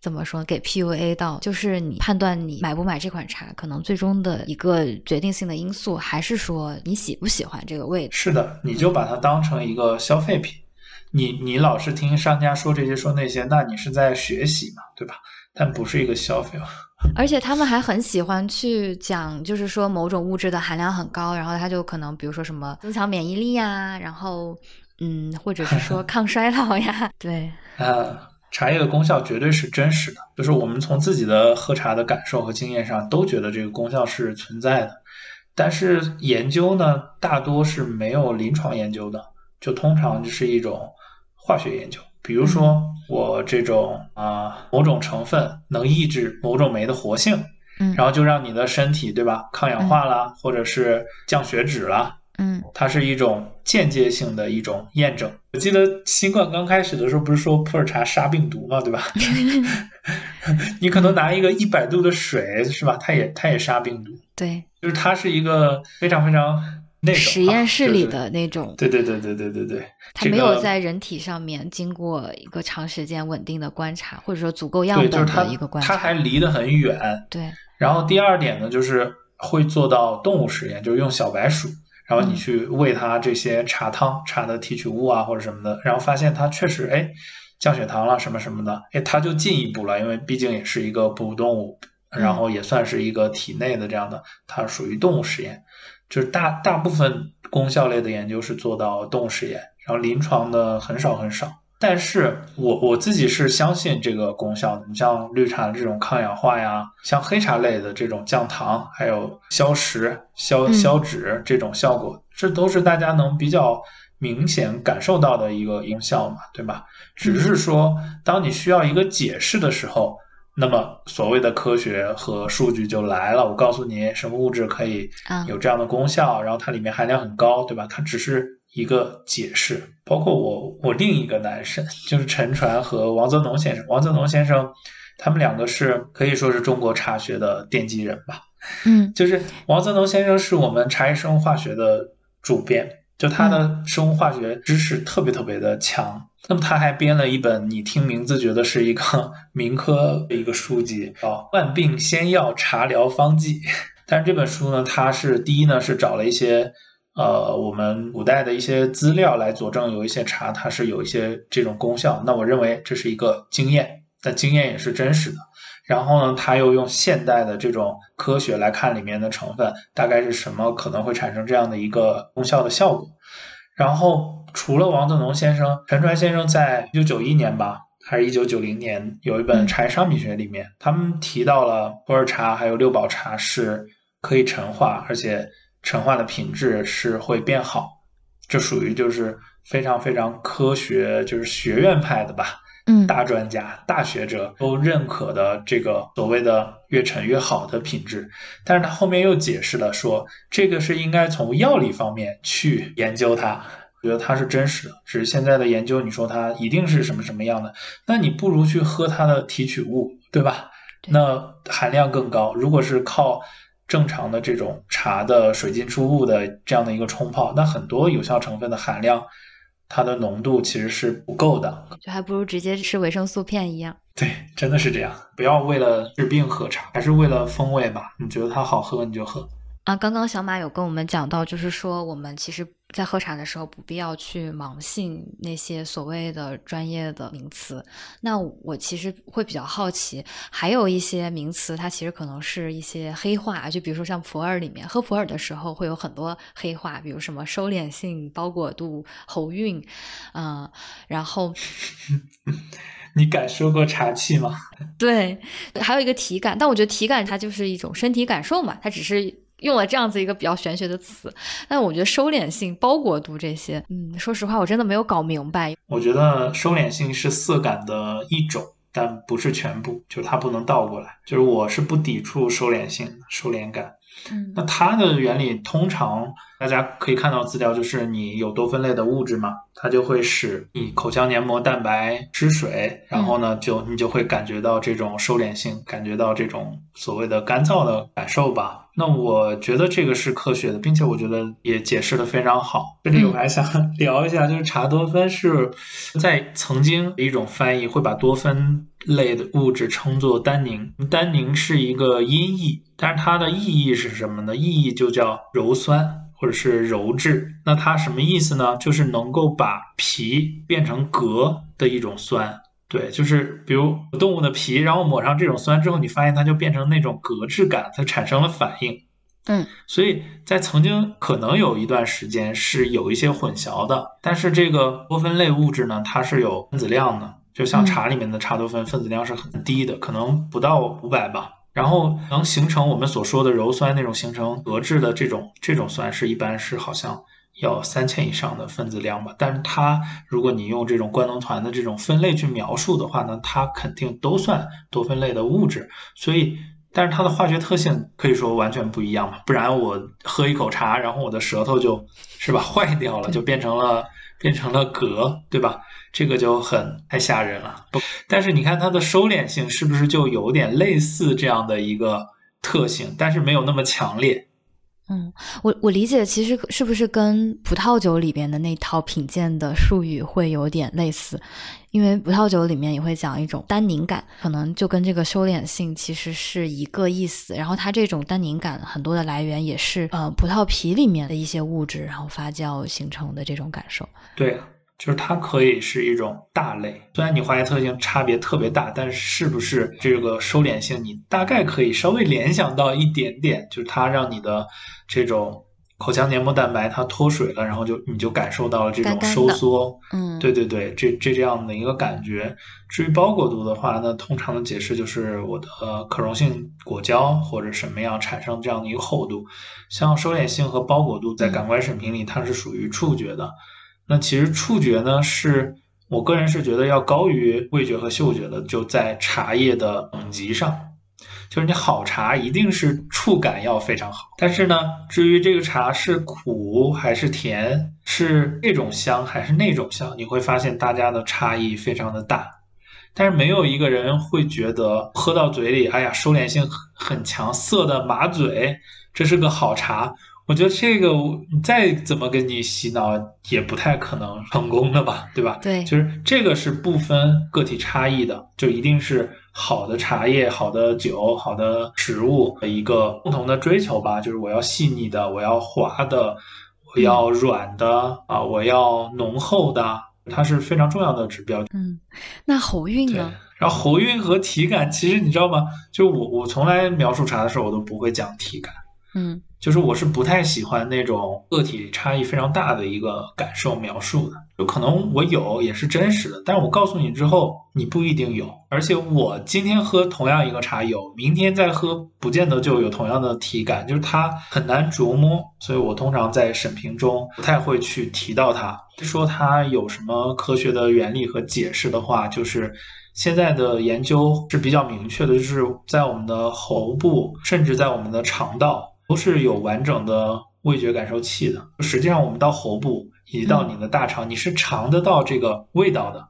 怎么说？给 PUA 到，就是你判断你买不买这款茶，可能最终的一个决定性的因素，还是说你喜不喜欢这个味道。是的，你就把它当成一个消费品。你你老是听商家说这些说那些，那你是在学习嘛，对吧？但不是一个消费。而且他们还很喜欢去讲，就是说某种物质的含量很高，然后他就可能比如说什么增强免疫力呀，然后嗯，或者是说 抗衰老呀，对，啊。茶叶的功效绝对是真实的，就是我们从自己的喝茶的感受和经验上都觉得这个功效是存在的。但是研究呢，大多是没有临床研究的，就通常就是一种化学研究。比如说我这种啊某种成分能抑制某种酶的活性，嗯，然后就让你的身体对吧抗氧化啦，或者是降血脂啦。嗯，它是一种间接性的一种验证。我记得新冠刚开始的时候，不是说普洱茶杀病毒嘛，对吧？你可能拿一个一百度的水，是吧？它也它也杀病毒。对，就是它是一个非常非常那种实验室里的那种。对对对对对对对。它没有在人体上面经过一个长时间稳定的观察，或者说足够样本的一个观察。它还离得很远。对。然后第二点呢，就是会做到动物实验，就是用小白鼠。然后你去喂它这些茶汤、茶的提取物啊，或者什么的，然后发现它确实哎降血糖了什么什么的，哎它就进一步了，因为毕竟也是一个哺乳动物，然后也算是一个体内的这样的，它属于动物实验，就是大大部分功效类的研究是做到动物实验，然后临床的很少很少。但是我我自己是相信这个功效的。你像绿茶的这种抗氧化呀，像黑茶类的这种降糖，还有消食、消消脂这种效果，这都是大家能比较明显感受到的一个功效嘛，对吧？只是说，当你需要一个解释的时候，那么所谓的科学和数据就来了。我告诉你，什么物质可以有这样的功效，然后它里面含量很高，对吧？它只是。一个解释，包括我我另一个男神就是陈传和王泽农先生。王泽农先生，他们两个是可以说是中国茶学的奠基人吧。嗯，就是王泽农先生是我们茶叶生物化学的主编，就他的生物化学知识特别特别的强。那么他还编了一本你听名字觉得是一个 民科的一个书籍，叫《万病仙药茶疗方剂》。但是这本书呢，它是第一呢是找了一些呃我们古代的一些资料来佐证有一些茶它是有一些这种功效。那我认为这是一个经验，但经验也是真实的。然后呢，他又用现代的这种科学来看里面的成分大概是什么，可能会产生这样的一个功效的效果。然后。除了王泽农先生，陈传先生在一九九一年吧，还是一九九零年，有一本《茶叶商品学》里面，他们提到了普洱茶还有六堡茶是可以陈化，而且陈化的品质是会变好。这属于就是非常非常科学，就是学院派的吧，嗯，大专家、大学者都认可的这个所谓的越陈越好的品质。但是他后面又解释了说，这个是应该从药理方面去研究它。觉得它是真实的，只是现在的研究，你说它一定是什么什么样的？那你不如去喝它的提取物，对吧？那含量更高。如果是靠正常的这种茶的水浸出物的这样的一个冲泡，那很多有效成分的含量，它的浓度其实是不够的，就还不如直接吃维生素片一样。对，真的是这样。不要为了治病喝茶，还是为了风味吧。你觉得它好喝，你就喝。啊，刚刚小马有跟我们讲到，就是说我们其实，在喝茶的时候，不必要去盲信那些所谓的专业的名词。那我其实会比较好奇，还有一些名词，它其实可能是一些黑话，就比如说像普洱里面，喝普洱的时候会有很多黑话，比如什么收敛性、包裹度、喉韵，嗯，然后，你感受过茶气吗？对，还有一个体感，但我觉得体感它就是一种身体感受嘛，它只是。用了这样子一个比较玄学的词，但我觉得收敛性、包裹度这些，嗯，说实话，我真的没有搞明白。我觉得收敛性是色感的一种，但不是全部，就是它不能倒过来。就是我是不抵触收敛性、收敛感。嗯，那它的原理通常大家可以看到资料，就是你有多酚类的物质嘛，它就会使你口腔黏膜蛋白失水，然后呢，就你就会感觉到这种收敛性，感觉到这种所谓的干燥的感受吧。那我觉得这个是科学的，并且我觉得也解释的非常好。这里我还想聊一下，就是茶多酚是在曾经一种翻译会把多酚类的物质称作单宁，单宁是一个音译，但是它的意义是什么呢？意义就叫鞣酸或者是鞣质。那它什么意思呢？就是能够把皮变成革的一种酸。对，就是比如动物的皮，然后抹上这种酸之后，你发现它就变成那种革质感，它产生了反应。嗯，所以在曾经可能有一段时间是有一些混淆的，但是这个多酚类物质呢，它是有分子量的，就像茶里面的茶多酚分子量是很低的，可能不到五百吧，然后能形成我们所说的鞣酸那种形成革质的这种这种酸是一般是好像。要三千以上的分子量吧，但是它如果你用这种官能团的这种分类去描述的话呢，它肯定都算多酚类的物质。所以，但是它的化学特性可以说完全不一样嘛，不然我喝一口茶，然后我的舌头就是吧 坏掉了，就变成了变成了镉，对吧？这个就很太吓人了。不，但是你看它的收敛性是不是就有点类似这样的一个特性，但是没有那么强烈。嗯，我我理解，其实是不是跟葡萄酒里边的那套品鉴的术语会有点类似？因为葡萄酒里面也会讲一种单宁感，可能就跟这个收敛性其实是一个意思。然后它这种单宁感很多的来源也是呃葡萄皮里面的一些物质，然后发酵形成的这种感受。对。就是它可以是一种大类，虽然你化学特性差别特别大，但是是不是这个收敛性，你大概可以稍微联想到一点点，就是它让你的这种口腔黏膜蛋白它脱水了，然后就你就感受到了这种收缩，嗯，对对对，这这这样的一个感觉。至于包裹度的话，那通常的解释就是我的可溶性果胶或者什么样产生这样的一个厚度。像收敛性和包裹度在感官审评里，它是属于触觉的。那其实触觉呢，是我个人是觉得要高于味觉和嗅觉的，就在茶叶的等级上，就是你好茶一定是触感要非常好。但是呢，至于这个茶是苦还是甜，是这种香还是那种香，你会发现大家的差异非常的大。但是没有一个人会觉得喝到嘴里，哎呀，收敛性很强，涩的麻嘴，这是个好茶。我觉得这个你再怎么给你洗脑，也不太可能成功的吧，对吧？对，就是这个是不分个体差异的，就一定是好的茶叶、好的酒、好的食物的一个共同的追求吧。就是我要细腻的，我要滑的，我要软的啊，我要浓厚的，它是非常重要的指标。嗯，那喉韵呢？然后喉韵和体感，其实你知道吗？就我我从来描述茶的时候，我都不会讲体感。嗯。就是我是不太喜欢那种个体差异非常大的一个感受描述的，就可能我有也是真实的，但是我告诉你之后，你不一定有。而且我今天喝同样一个茶有，明天再喝不见得就有同样的体感，就是它很难琢磨。所以我通常在审评中不太会去提到它，说它有什么科学的原理和解释的话，就是现在的研究是比较明确的，就是在我们的喉部，甚至在我们的肠道。都是有完整的味觉感受器的。实际上，我们到喉部以及到你的大肠，你是尝得到这个味道的。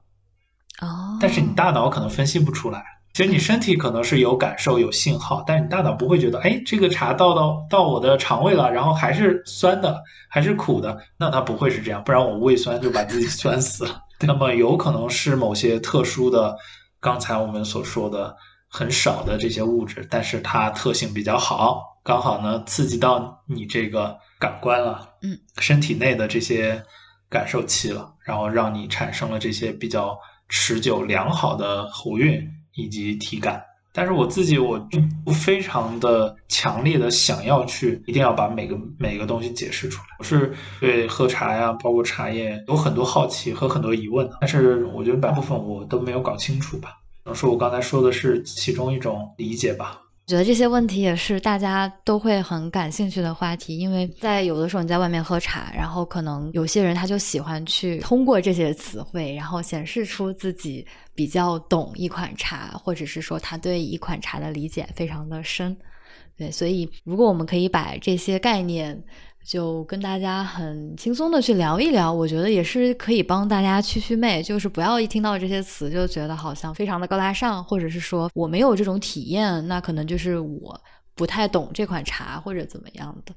哦。但是你大脑可能分析不出来。其实你身体可能是有感受、有信号，但是你大脑不会觉得，哎，这个茶到到到我的肠胃了，然后还是酸的，还是苦的，那它不会是这样，不然我胃酸就把自己 酸死了。那么有可能是某些特殊的，刚才我们所说的很少的这些物质，但是它特性比较好。刚好呢，刺激到你这个感官了，嗯，身体内的这些感受器了，然后让你产生了这些比较持久良好的喉韵以及体感。但是我自己我并不非常的强烈的想要去一定要把每个每个东西解释出来。我是对喝茶呀，包括茶叶有很多好奇和很多疑问的，但是我觉得大部分我都没有搞清楚吧。可能说我刚才说的是其中一种理解吧。我觉得这些问题也是大家都会很感兴趣的话题，因为在有的时候你在外面喝茶，然后可能有些人他就喜欢去通过这些词汇，然后显示出自己比较懂一款茶，或者是说他对一款茶的理解非常的深。对，所以如果我们可以把这些概念。就跟大家很轻松的去聊一聊，我觉得也是可以帮大家去去魅，就是不要一听到这些词就觉得好像非常的高大上，或者是说我没有这种体验，那可能就是我不太懂这款茶或者怎么样的。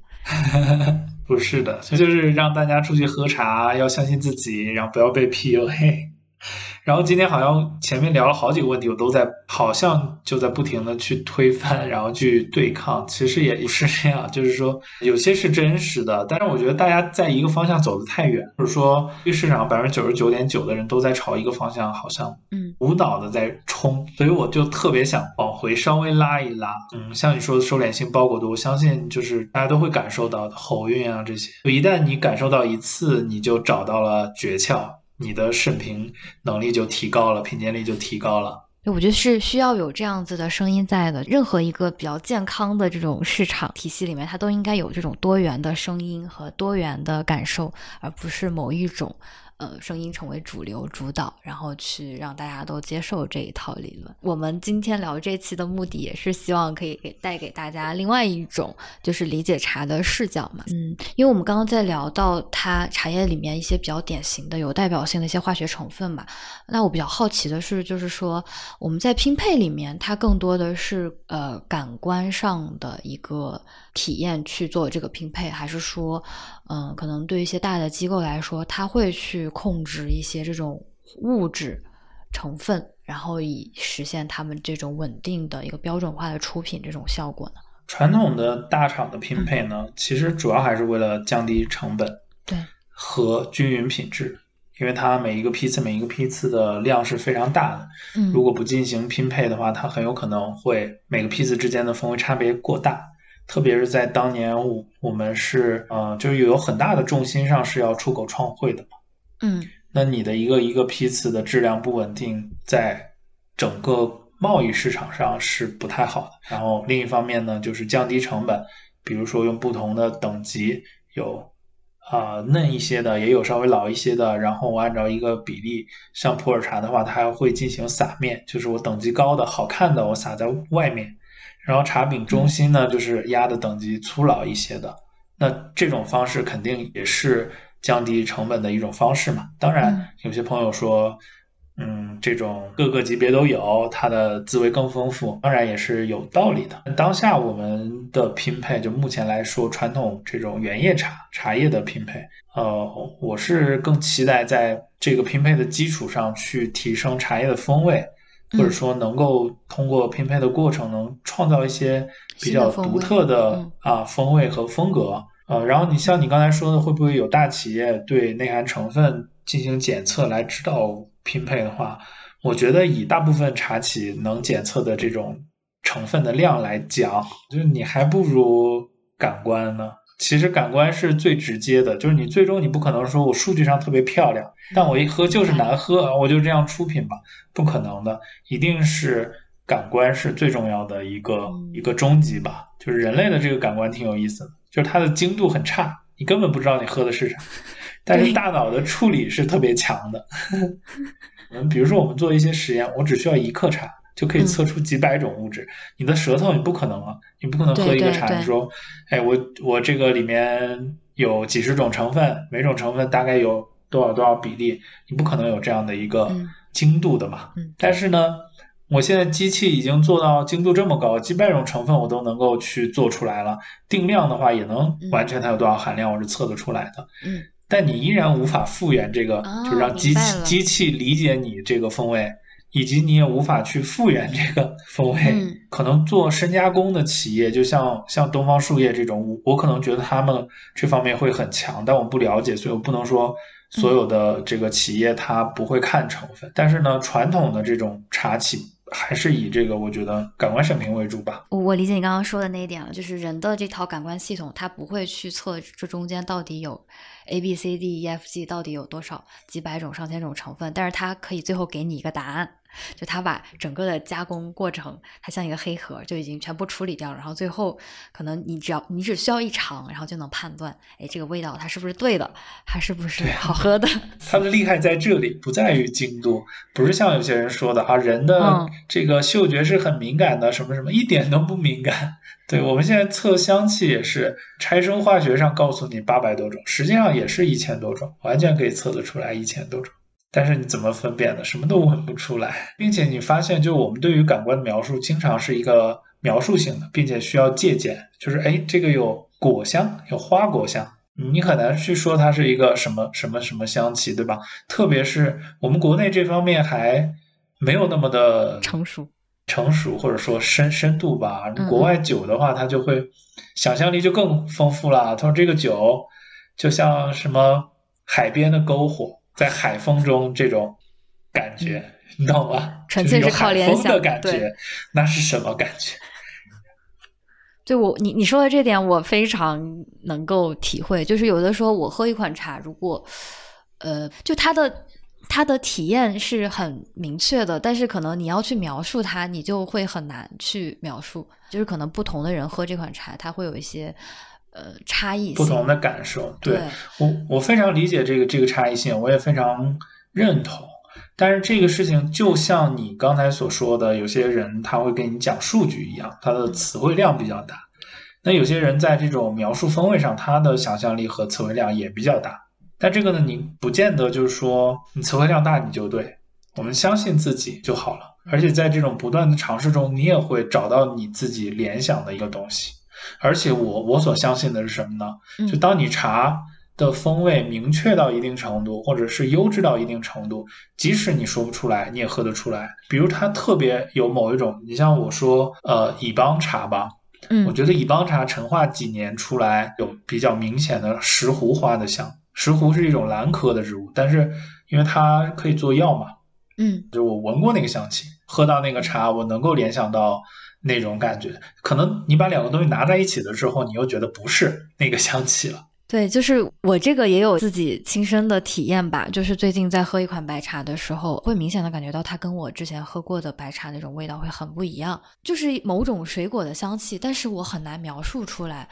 不是的，这就是让大家出去喝茶要相信自己，然后不要被 PUA。然后今天好像前面聊了好几个问题，我都在好像就在不停的去推翻，然后去对抗。其实也不是这样，就是说有些是真实的，但是我觉得大家在一个方向走得太远，或者说这个市场百分之九十九点九的人都在朝一个方向，好像嗯无脑的在冲，所以我就特别想往回稍微拉一拉。嗯，像你说的收敛性包裹度，我相信就是大家都会感受到的喉韵啊这些，就一旦你感受到一次，你就找到了诀窍。你的审评能力就提高了，品鉴力就提高了。我觉得是需要有这样子的声音在的。任何一个比较健康的这种市场体系里面，它都应该有这种多元的声音和多元的感受，而不是某一种。呃，声音成为主流主导，然后去让大家都接受这一套理论。我们今天聊这期的目的也是希望可以给带给大家另外一种就是理解茶的视角嘛。嗯，因为我们刚刚在聊到它茶叶里面一些比较典型的、有代表性的一些化学成分嘛。那我比较好奇的是，就是说我们在拼配里面，它更多的是呃感官上的一个体验去做这个拼配，还是说？嗯，可能对一些大的机构来说，他会去控制一些这种物质成分，然后以实现他们这种稳定的一个标准化的出品这种效果呢。传统的大厂的拼配呢，其实主要还是为了降低成本，对，和均匀品质，因为它每一个批次每一个批次的量是非常大的，嗯，如果不进行拼配的话，它很有可能会每个批次之间的风味差别过大。特别是在当年，我我们是呃，就是有很大的重心上是要出口创汇的嘛。嗯，那你的一个一个批次的质量不稳定，在整个贸易市场上是不太好的。然后另一方面呢，就是降低成本，比如说用不同的等级，有啊嫩一些的，也有稍微老一些的。然后我按照一个比例，像普洱茶的话，它还会进行撒面，就是我等级高的好看的，我撒在外面。然后茶饼中心呢，就是压的等级粗老一些的，那这种方式肯定也是降低成本的一种方式嘛。当然，有些朋友说，嗯，这种各个级别都有，它的滋味更丰富，当然也是有道理的。当下我们的拼配，就目前来说，传统这种原叶茶茶叶的拼配，呃，我是更期待在这个拼配的基础上去提升茶叶的风味，或者说能够通过拼配的过程，能创造一些比较独特的啊风味和风格。呃，然后你像你刚才说的，会不会有大企业对内含成分进行检测来指导？拼配的话，我觉得以大部分茶企能检测的这种成分的量来讲，就是你还不如感官呢。其实感官是最直接的，就是你最终你不可能说我数据上特别漂亮，但我一喝就是难喝，我就这样出品吧，不可能的，一定是感官是最重要的一个一个终极吧。就是人类的这个感官挺有意思的，就是它的精度很差，你根本不知道你喝的是啥。但是大脑的处理是特别强的。嗯，比如说我们做一些实验，我只需要一克茶就可以测出几百种物质。你的舌头你不可能啊，你不可能喝一个茶，你说，哎，我我这个里面有几十种成分，每种成分大概有多少多少比例，你不可能有这样的一个精度的嘛。但是呢，我现在机器已经做到精度这么高，几百种成分我都能够去做出来了。定量的话也能完全它有多少含量，我是测得出来的。嗯。但你依然无法复原这个，就让机器机器理解你这个风味，以及你也无法去复原这个风味。可能做深加工的企业，就像像东方树叶这种，我可能觉得他们这方面会很强，但我不了解，所以我不能说所有的这个企业它不会看成分。但是呢，传统的这种茶企。还是以这个，我觉得感官审评为主吧。我理解你刚刚说的那一点了，就是人的这套感官系统，它不会去测这中间到底有 A B C D E F G 到底有多少几百种上千种成分，但是它可以最后给你一个答案。就它把整个的加工过程，它像一个黑盒，就已经全部处理掉了。然后最后，可能你只要你只需要一尝，然后就能判断，哎，这个味道它是不是对的，它是不是好喝的。它的厉害在这里，不在于精度，不是像有些人说的啊，人的这个嗅觉是很敏感的，什么什么一点都不敏感。对我们现在测香气也是，拆生化学上告诉你八百多种，实际上也是一千多种，完全可以测得出来一千多种。但是你怎么分辨呢？什么都闻不出来，并且你发现，就我们对于感官的描述，经常是一个描述性的，并且需要借鉴。就是哎，这个有果香，有花果香，你很难去说它是一个什么什么什么香气，对吧？特别是我们国内这方面还没有那么的成熟，成熟或者说深深度吧。国外酒的话，它就会想象力就更丰富了。他说这个酒就像什么海边的篝火。在海风中，这种感觉，你知道吗？纯粹是靠联想的感觉，那是什么感觉？对我，你你说的这点，我非常能够体会。就是有的时候，我喝一款茶，如果呃，就它的它的体验是很明确的，但是可能你要去描述它，你就会很难去描述。就是可能不同的人喝这款茶，他会有一些。呃，差异不同的感受，对我我非常理解这个这个差异性，我也非常认同。但是这个事情就像你刚才所说的，有些人他会跟你讲数据一样，他的词汇量比较大。那有些人在这种描述风味上，他的想象力和词汇量也比较大。但这个呢，你不见得就是说你词汇量大你就对，我们相信自己就好了。而且在这种不断的尝试中，你也会找到你自己联想的一个东西。而且我我所相信的是什么呢？就当你茶的风味明确到一定程度，或者是优质到一定程度，即使你说不出来，你也喝得出来。比如它特别有某一种，你像我说，呃，乙邦茶吧，嗯，我觉得乙邦茶陈化几年出来有比较明显的石斛花的香。石斛是一种兰科的植物，但是因为它可以做药嘛，嗯，就我闻过那个香气，喝到那个茶，我能够联想到。那种感觉，可能你把两个东西拿在一起的时候，你又觉得不是那个香气了。对，就是我这个也有自己亲身的体验吧。就是最近在喝一款白茶的时候，会明显的感觉到它跟我之前喝过的白茶那种味道会很不一样，就是某种水果的香气，但是我很难描述出来。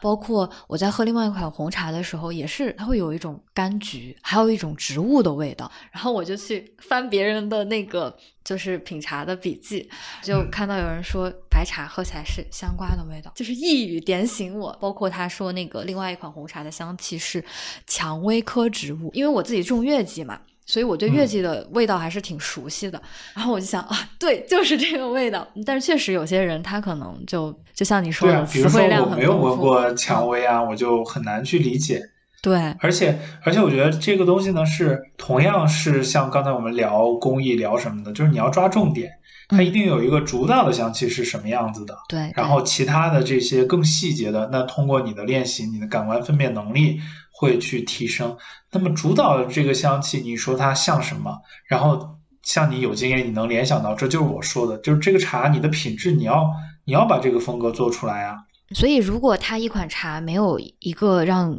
包括我在喝另外一款红茶的时候，也是它会有一种柑橘，还有一种植物的味道。然后我就去翻别人的那个就是品茶的笔记，就看到有人说白茶喝起来是香瓜的味道，就是一语点醒我。包括他说那个另外一款红茶的香气是蔷薇科植物，因为我自己种月季嘛。所以我对月季的味道还是挺熟悉的。然后我就想啊，对，就是这个味道。但是确实有些人他可能就就像你说的，词汇量很丰富。比如说我没有闻过蔷薇啊，我就很难去理解。对，而且而且我觉得这个东西呢，是同样是像刚才我们聊工艺聊什么的，就是你要抓重点。它一定有一个主导的香气是什么样子的，对。然后其他的这些更细节的，那通过你的练习，你的感官分辨能力会去提升。那么主导的这个香气，你说它像什么？然后像你有经验，你能联想到，这就是我说的，就是这个茶你的品质，你要你要把这个风格做出来啊。所以，如果它一款茶没有一个让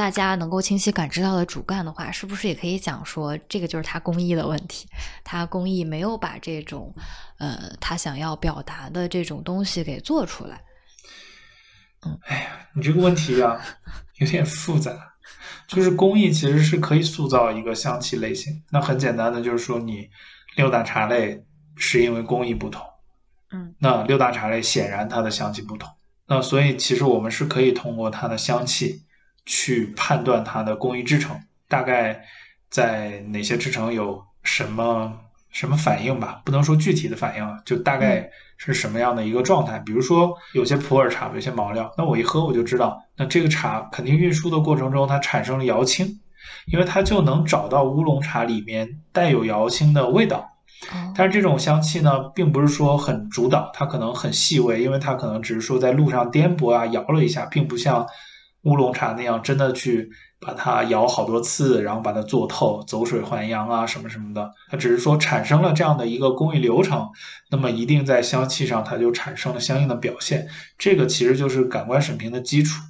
大家能够清晰感知到的主干的话，是不是也可以讲说，这个就是他工艺的问题？他工艺没有把这种，呃，他想要表达的这种东西给做出来。嗯，哎呀，你这个问题啊，有点复杂。就是工艺其实是可以塑造一个香气类型。那很简单的就是说，你六大茶类是因为工艺不同，嗯，那六大茶类显然它的香气不同。那所以其实我们是可以通过它的香气。去判断它的工艺制成大概在哪些制成有什么什么反应吧，不能说具体的反应，就大概是什么样的一个状态。比如说有些普洱茶，有些毛料，那我一喝我就知道，那这个茶肯定运输的过程中它产生了摇青，因为它就能找到乌龙茶里面带有摇青的味道。但是这种香气呢，并不是说很主导，它可能很细微，因为它可能只是说在路上颠簸啊，摇了一下，并不像。乌龙茶那样真的去把它摇好多次，然后把它做透，走水还阳啊什么什么的，它只是说产生了这样的一个工艺流程，那么一定在香气上它就产生了相应的表现。这个其实就是感官审评的基础，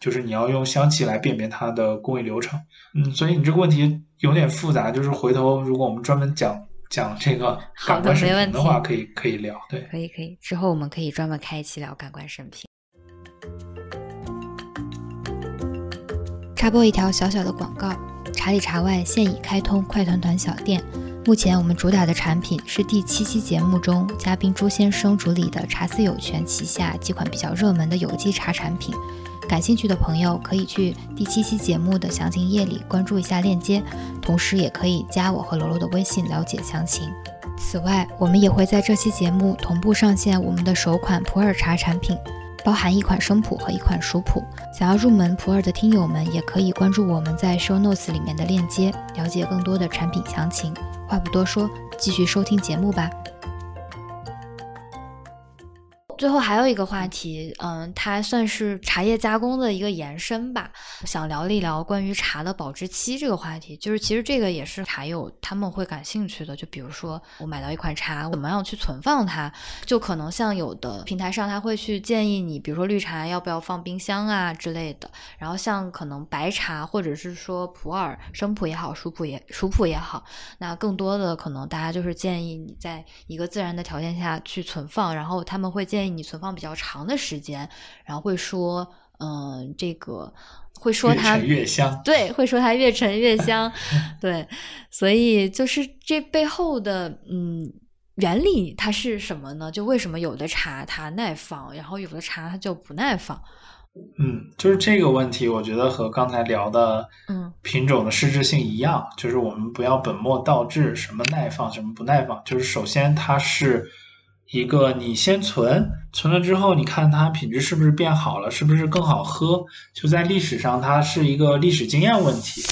就是你要用香气来辨别它的工艺流程。嗯，所以你这个问题有点复杂，就是回头如果我们专门讲讲这个感官审评的话，可以可以聊。对，可以可以，之后我们可以专门开一期聊感官审评。插播一条小小的广告：茶里茶外现已开通快团团小店。目前我们主打的产品是第七期节目中嘉宾朱先生主理的茶思有权旗下几款比较热门的有机茶产品。感兴趣的朋友可以去第七期节目的详情页里关注一下链接，同时也可以加我和楼楼的微信了解详情。此外，我们也会在这期节目同步上线我们的首款普洱茶产品。包含一款生普和一款熟普，想要入门普洱的听友们也可以关注我们在 show notes 里面的链接，了解更多的产品详情。话不多说，继续收听节目吧。最后还有一个话题，嗯，它算是茶叶加工的一个延伸吧。想聊一聊关于茶的保质期这个话题，就是其实这个也是茶友他们会感兴趣的。就比如说我买到一款茶，怎么样去存放它？就可能像有的平台上他会去建议你，比如说绿茶要不要放冰箱啊之类的。然后像可能白茶或者是说普洱生普也好，熟普也熟普也好，那更多的可能大家就是建议你在一个自然的条件下去存放，然后他们会建议。你存放比较长的时间，然后会说，嗯，这个会说它越香，对，会说它越陈越香，对，所以就是这背后的嗯原理它是什么呢？就为什么有的茶它耐放，然后有的茶它就不耐放？嗯，就是这个问题，我觉得和刚才聊的嗯品种的适质性一样，就是我们不要本末倒置，什么耐放，什么不耐放，就是首先它是。一个，你先存，存了之后，你看它品质是不是变好了，是不是更好喝？就在历史上，它是一个历史经验问题。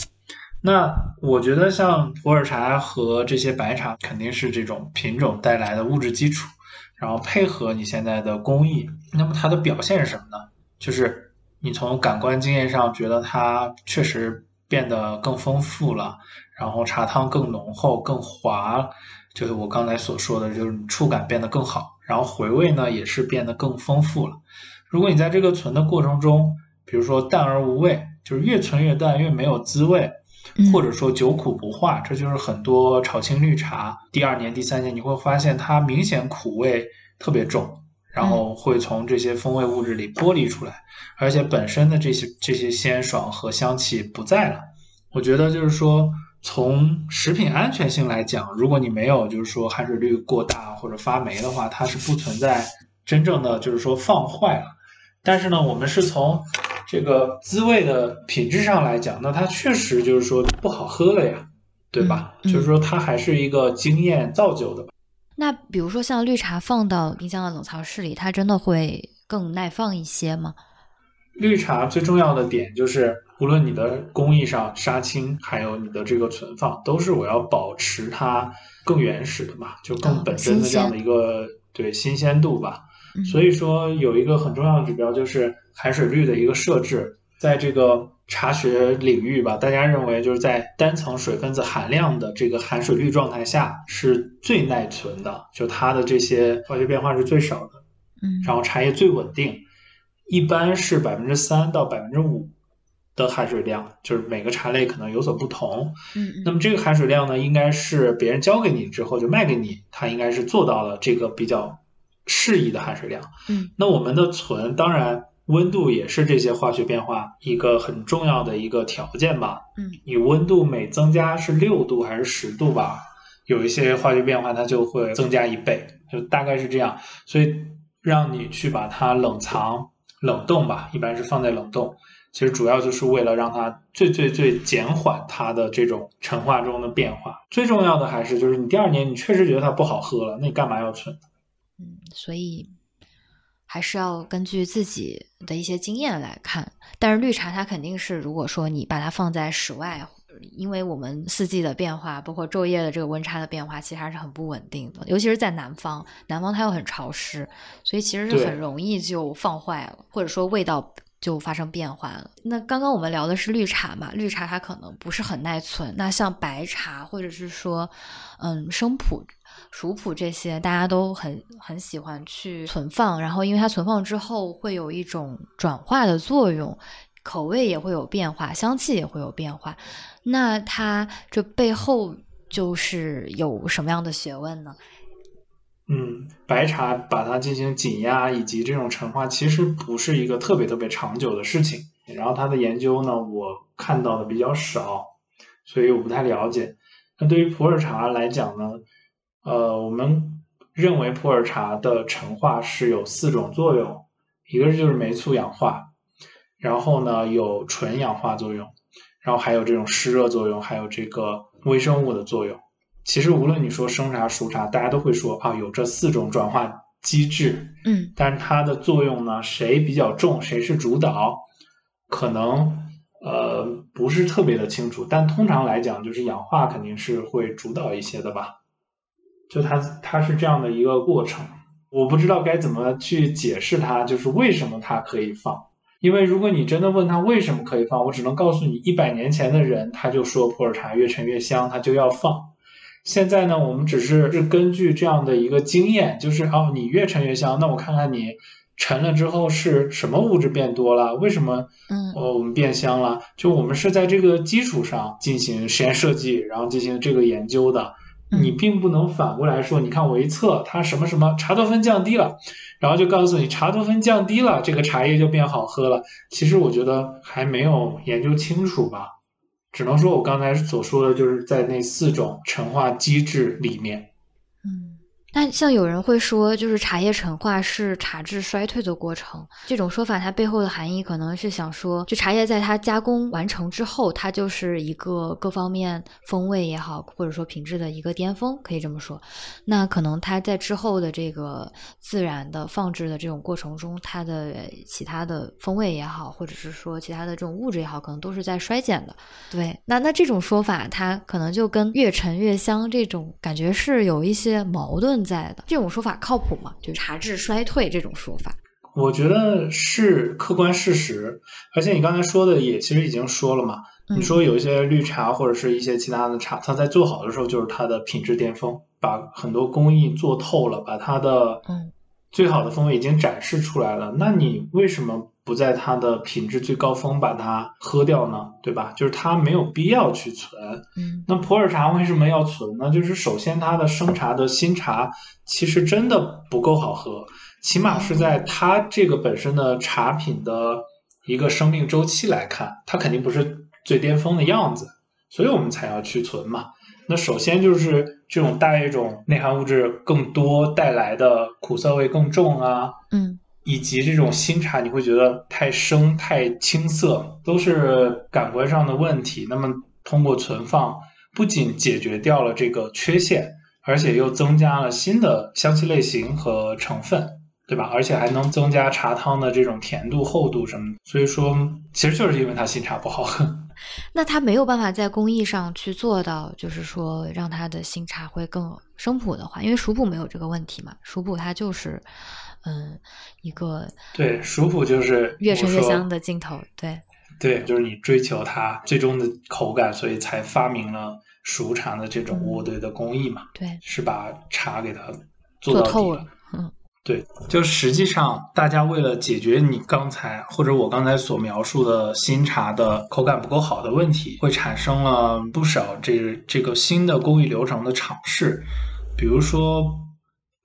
那我觉得像普洱茶和这些白茶，肯定是这种品种带来的物质基础，然后配合你现在的工艺，那么它的表现是什么呢？就是你从感官经验上觉得它确实变得更丰富了，然后茶汤更浓厚、更滑。就是我刚才所说的，就是触感变得更好，然后回味呢也是变得更丰富了。如果你在这个存的过程中，比如说淡而无味，就是越存越淡，越没有滋味，或者说久苦不化，这就是很多炒青绿茶第二年、第三年你会发现它明显苦味特别重，然后会从这些风味物质里剥离出来，而且本身的这些这些鲜爽和香气不在了。我觉得就是说。从食品安全性来讲，如果你没有就是说含水率过大或者发霉的话，它是不存在真正的就是说放坏了。但是呢，我们是从这个滋味的品质上来讲，那它确实就是说不好喝了呀。对吧？嗯就是说它还是一个经验造就的。那比如说像绿茶放到冰箱的冷藏室里，它真的会更耐放一些吗？绿茶最重要的点就是，无论你的工艺上杀青，还有你的这个存放，都是我要保持它更原始的嘛，就更哦本真的这样的一个对新鲜度吧。嗯所以说有一个很重要的指标就是含水率的一个设置，在这个茶学领域吧，大家认为就是在单层水分子含量的这个含水率状态下是最耐存的，就它的这些化学变化是最少的。嗯，然后茶叶最稳定，一般是百分之三到百分之五的含水量，就是每个茶类可能有所不同。嗯嗯那么这个含水量呢，应该是别人交给你之后就卖给你，它应该是做到了这个比较适宜的含水量。嗯，那我们的存，当然温度也是这些化学变化一个很重要的一个条件吧。嗯，你温度每增加是六度还是十度吧？有一些化学变化它就会增加一倍，就大概是这样。所以让你去把它冷藏、冷冻吧，一般是放在冷冻。其实主要就是为了让它最最最减缓它的这种陈化中的变化。最重要的还是就是你第二年你确实觉得它不好喝了，那你干嘛要存？嗯，所以还是要根据自己的一些经验来看。但是绿茶它肯定是，如果说你把它放在室外，因为我们四季的变化，包括昼夜的这个温差的变化，其实还是很不稳定的。尤其是在南方，南方它又很潮湿，所以其实是很容易就放坏了，或者说味道就发生变化了。那刚刚我们聊的是绿茶嘛，绿茶它可能不是很耐存。那像白茶或者是说，嗯，生普、熟普这些，大家都很很喜欢去存放，然后因为它存放之后会有一种转化的作用，口味也会有变化，香气也会有变化。那它这背后就是有什么样的学问呢？嗯，白茶把它进行紧压以及这种陈化，其实不是一个特别特别长久的事情。然后它的研究呢，我看到的比较少，所以我不太了解。那对于普洱茶来讲呢，呃，我们认为普洱茶的陈化是有四种作用，一个就是酶促氧化，然后呢有纯氧化作用，然后还有这种湿热作用，还有这个微生物的作用。其实无论你说生茶、熟茶，大家都会说啊，有这四种转化机制，嗯但是它的作用呢，谁比较重，谁是主导，可能呃不是特别的清楚。但通常来讲，就是氧化肯定是会主导一些的吧。就它它是这样的一个过程，我不知道该怎么去解释它，就是为什么它可以放。因为如果你真的问他为什么可以放，我只能告诉你，一百年前的人他就说普洱茶越陈越香，他就要放。现在呢，我们只是是根据这样的一个经验，就是哦，你越沉越香，那我看看你沉了之后是什么物质变多了，为什么嗯呃我们变香了？就我们是在这个基础上进行实验设计，然后进行这个研究的。嗯你并不能反过来说，你看我一测它什么什么茶多酚降低了，然后就告诉你茶多酚降低了，这个茶叶就变好喝了。其实我觉得还没有研究清楚吧，只能说我刚才所说的就是在那四种成化机制里面。那像有人会说，就是茶叶陈化是茶质衰退的过程，这种说法它背后的含义可能是想说，就茶叶在它加工完成之后，它就是一个各方面风味也好，或者说品质的一个巅峰，可以这么说。那可能它在之后的这个自然的放置的这种过程中，它的其他的风味也好，或者是说其他的这种物质也好，可能都是在衰减的。对，那那这种说法，它可能就跟越陈越香这种感觉是有一些矛盾在的。这种说法靠谱吗？就是茶质衰退这种说法。我觉得是客观事实，而且你刚才说的也其实已经说了嘛。嗯你说有一些绿茶或者是一些其他的茶，它在做好的时候就是它的品质巅峰，把很多工艺做透了，把它的嗯最好的风味已经展示出来了。那你为什么不在它的品质最高峰把它喝掉呢？对吧？就是它没有必要去存。嗯那普洱茶为什么要存呢？就是首先它的生茶的新茶其实真的不够好喝，起码是在它这个本身的茶品的一个生命周期来看，它肯定不是最巅峰的样子，所以我们才要去存嘛。那首先就是这种大叶种内含物质更多带来的苦涩味更重啊，嗯以及这种新茶你会觉得太生、太青涩，都是感官上的问题。那么通过存放，不仅解决掉了这个缺陷，而且又增加了新的香气类型和成分，对吧？而且还能增加茶汤的这种甜度、厚度什么的。所以说，其实就是因为它新茶不好喝。那它没有办法在工艺上去做到，就是说让它的新茶会更生普的话，因为熟普没有这个问题嘛。熟普它就是，嗯，一个对熟普就是越陈越香的镜头，对对，就是你追求它最终的口感，所以才发明了熟茶的这种渥堆的工艺嘛。对，是把茶给它做透了，嗯。对，就实际上，大家为了解决你刚才或者我刚才所描述的新茶的口感不够好的问题，会产生了不少这这个新的工艺流程的尝试。比如说，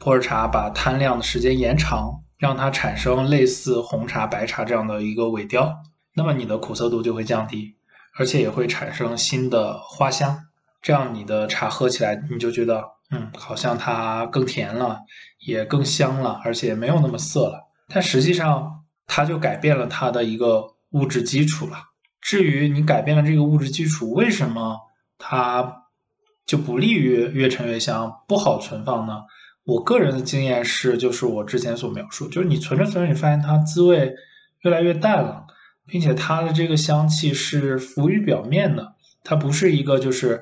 普洱茶把摊晾的时间延长，让它产生类似红茶、白茶这样的一个尾调，那么你的苦涩度就会降低，而且也会产生新的花香，这样你的茶喝起来你就觉得。嗯，好像它更甜了，也更香了，而且没有那么涩了。但实际上，它就改变了它的一个物质基础了。至于你改变了这个物质基础，为什么它就不利于越陈越香，不好存放呢？我个人的经验是，就是我之前所描述，就是你存着存着，你发现它滋味越来越淡了，并且它的这个香气是浮于表面的，它不是一个就是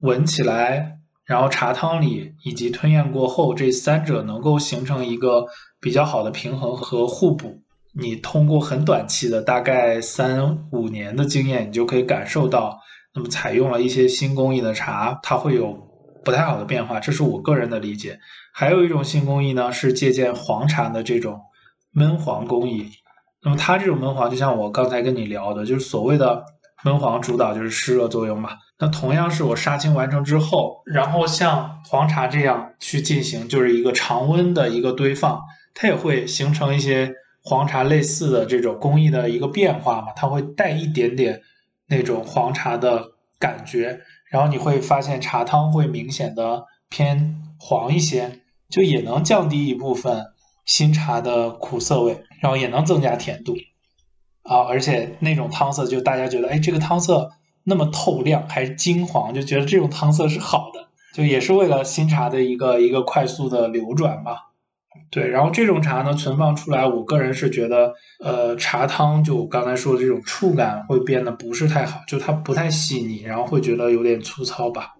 闻起来。然后茶汤里以及吞咽过后，这三者能够形成一个比较好的平衡和互补。你通过很短期的大概三五年的经验，你就可以感受到，那么采用了一些新工艺的茶，它会有不太好的变化。这是我个人的理解。还有一种新工艺呢，是借鉴黄茶的这种闷黄工艺。那么它这种闷黄，就像我刚才跟你聊的，就是所谓的闷黄主导就是湿热作用嘛。那同样是我杀青完成之后，然后像黄茶这样去进行，就是一个常温的一个堆放，它也会形成一些黄茶类似的这种工艺的一个变化嘛，它会带一点点那种黄茶的感觉，然后你会发现茶汤会明显的偏黄一些，就也能降低一部分新茶的苦涩味，然后也能增加甜度啊，而且那种汤色就大家觉得，哎，这个汤色。那么透亮还是金黄，就觉得这种汤色是好的，就也是为了新茶的一个一个快速的流转吧。对，然后这种茶呢，存放出来，我个人是觉得，呃，茶汤就刚才说的这种触感会变得不是太好，就它不太细腻，然后会觉得有点粗糙吧。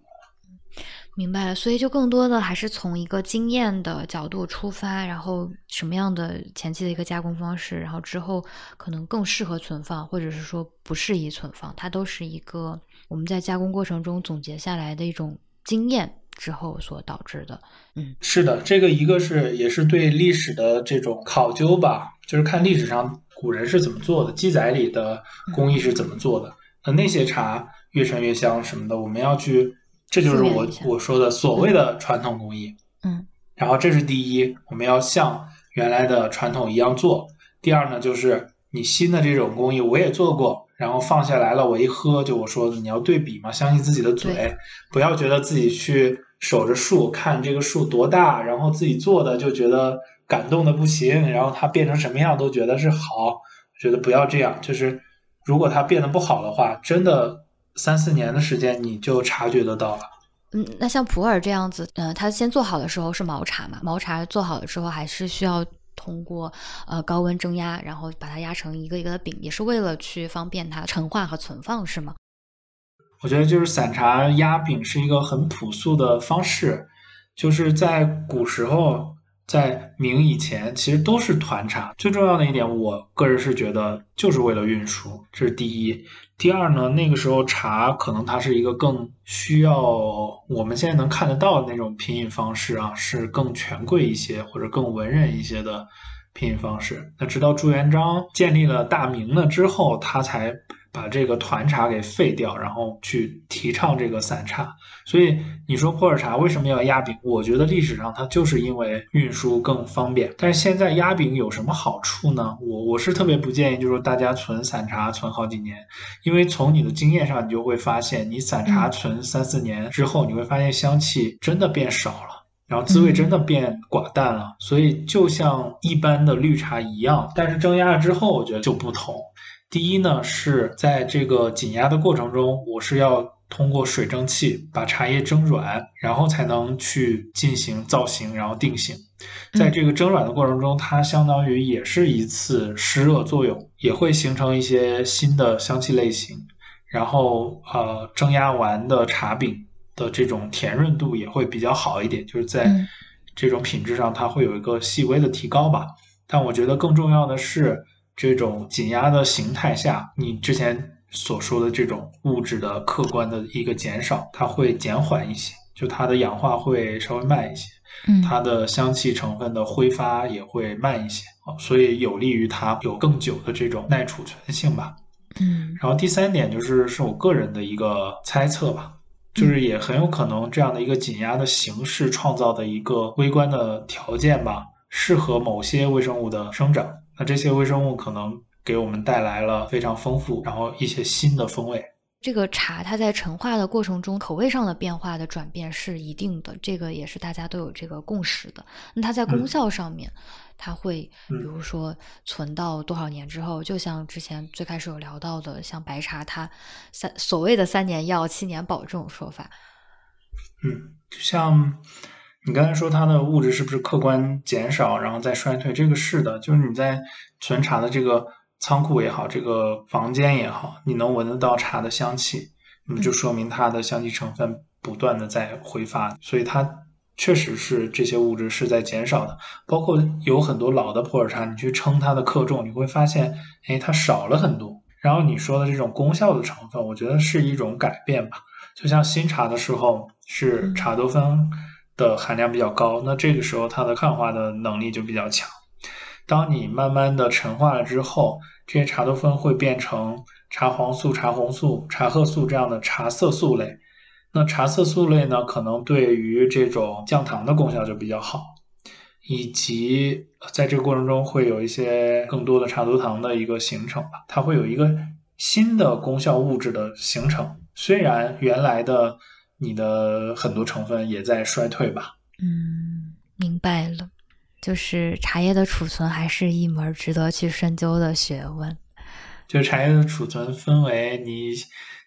明白了，所以就更多的还是从一个经验的角度出发，然后什么样的前期的一个加工方式，然后之后可能更适合存放，或者是说不适宜存放，它都是一个我们在加工过程中总结下来的一种经验之后所导致的。嗯，是的，这个一个是也是对历史的这种考究吧，就是看历史上古人是怎么做的，记载里的工艺是怎么做的，那那些茶越陈越香什么的，我们要去。这就是我我说的所谓的传统工艺，嗯，然后这是第一，我们要像原来的传统一样做。第二呢，就是你新的这种工艺我也做过，然后放下来了，我一喝就我说的，你要对比嘛，相信自己的嘴，不要觉得自己去守着树看这个树多大，然后自己做的就觉得感动的不行，然后它变成什么样都觉得是好，觉得不要这样，就是如果它变得不好的话，真的。三四年的时间，你就察觉得到了。嗯，那像普洱这样子，呃，它先做好的时候是毛茶嘛？毛茶做好了之后，还是需要通过呃高温蒸压，然后把它压成一个一个的饼，也是为了去方便它陈化和存放，是吗？我觉得就是散茶压饼是一个很朴素的方式，就是在古时候。在明以前，其实都是团茶。最重要的一点，我个人是觉得，就是为了运输，这是第一。第二呢，那个时候茶可能它是一个更需要我们现在能看得到的那种品饮方式啊，是更权贵一些或者更文人一些的品饮方式。那直到朱元璋建立了大明了之后，他才。把这个团茶给废掉，然后去提倡这个散茶。所以你说普洱茶为什么要压饼？我觉得历史上它就是因为运输更方便。但是现在压饼有什么好处呢？我我是特别不建议，就是说大家存散茶存好几年，因为从你的经验上，你就会发现，你散茶存三四年之后，你会发现香气真的变少了，然后滋味真的变寡淡了。所以就像一般的绿茶一样，但是蒸压了之后，我觉得就不同。第一呢，是在这个紧压的过程中，我是要通过水蒸气把茶叶蒸软，然后才能去进行造型，然后定型。在这个蒸软的过程中，它相当于也是一次湿热作用，也会形成一些新的香气类型。然后，呃，蒸压完的茶饼的这种甜润度也会比较好一点，就是在这种品质上，它会有一个细微的提高吧。但我觉得更重要的是，这种紧压的形态下，你之前所说的这种物质的客观的一个减少，它会减缓一些，就它的氧化会稍微慢一些。嗯它的香气成分的挥发也会慢一些所以有利于它有更久的这种耐储存性吧。嗯，然后第三点就是是我个人的一个猜测吧，就是也很有可能这样的一个紧压的形式创造的一个微观的条件吧，适合某些微生物的生长。那这些微生物可能给我们带来了非常丰富，然后一些新的风味。这个茶它在陈化的过程中，口味上的变化的转变是一定的，这个也是大家都有这个共识的。那它在功效上面，它会比如说存到多少年之后，就像之前最开始有聊到的，像白茶，它三所谓的三年药七年保这种说法。嗯，就像你刚才说它的物质是不是客观减少，然后再衰退，这个是的，就是你在存茶的这个。仓库也好，这个房间也好，你能闻得到茶的香气，那么就说明它的香气成分不断的在挥发，所以它确实是这些物质是在减少的。包括有很多老的普洱茶，你去称它的克重，你会发现，哎，它少了很多。然后你说的这种功效的成分，我觉得是一种改变吧。就像新茶的时候，是茶多酚的含量比较高，那这个时候它的抗氧化的能力就比较强。当你慢慢的陈化了之后，这些茶多酚会变成茶黄素、茶红素、茶褐素这样的茶色素类。那茶色素类呢，可能对于这种降糖的功效就比较好，以及在这个过程中会有一些更多的茶多糖的一个形成吧。它会有一个新的功效物质的形成，虽然原来的你的很多成分也在衰退吧。嗯，明白了。就是茶叶的储存还是一门值得去深究的学问。就茶叶的储存分为你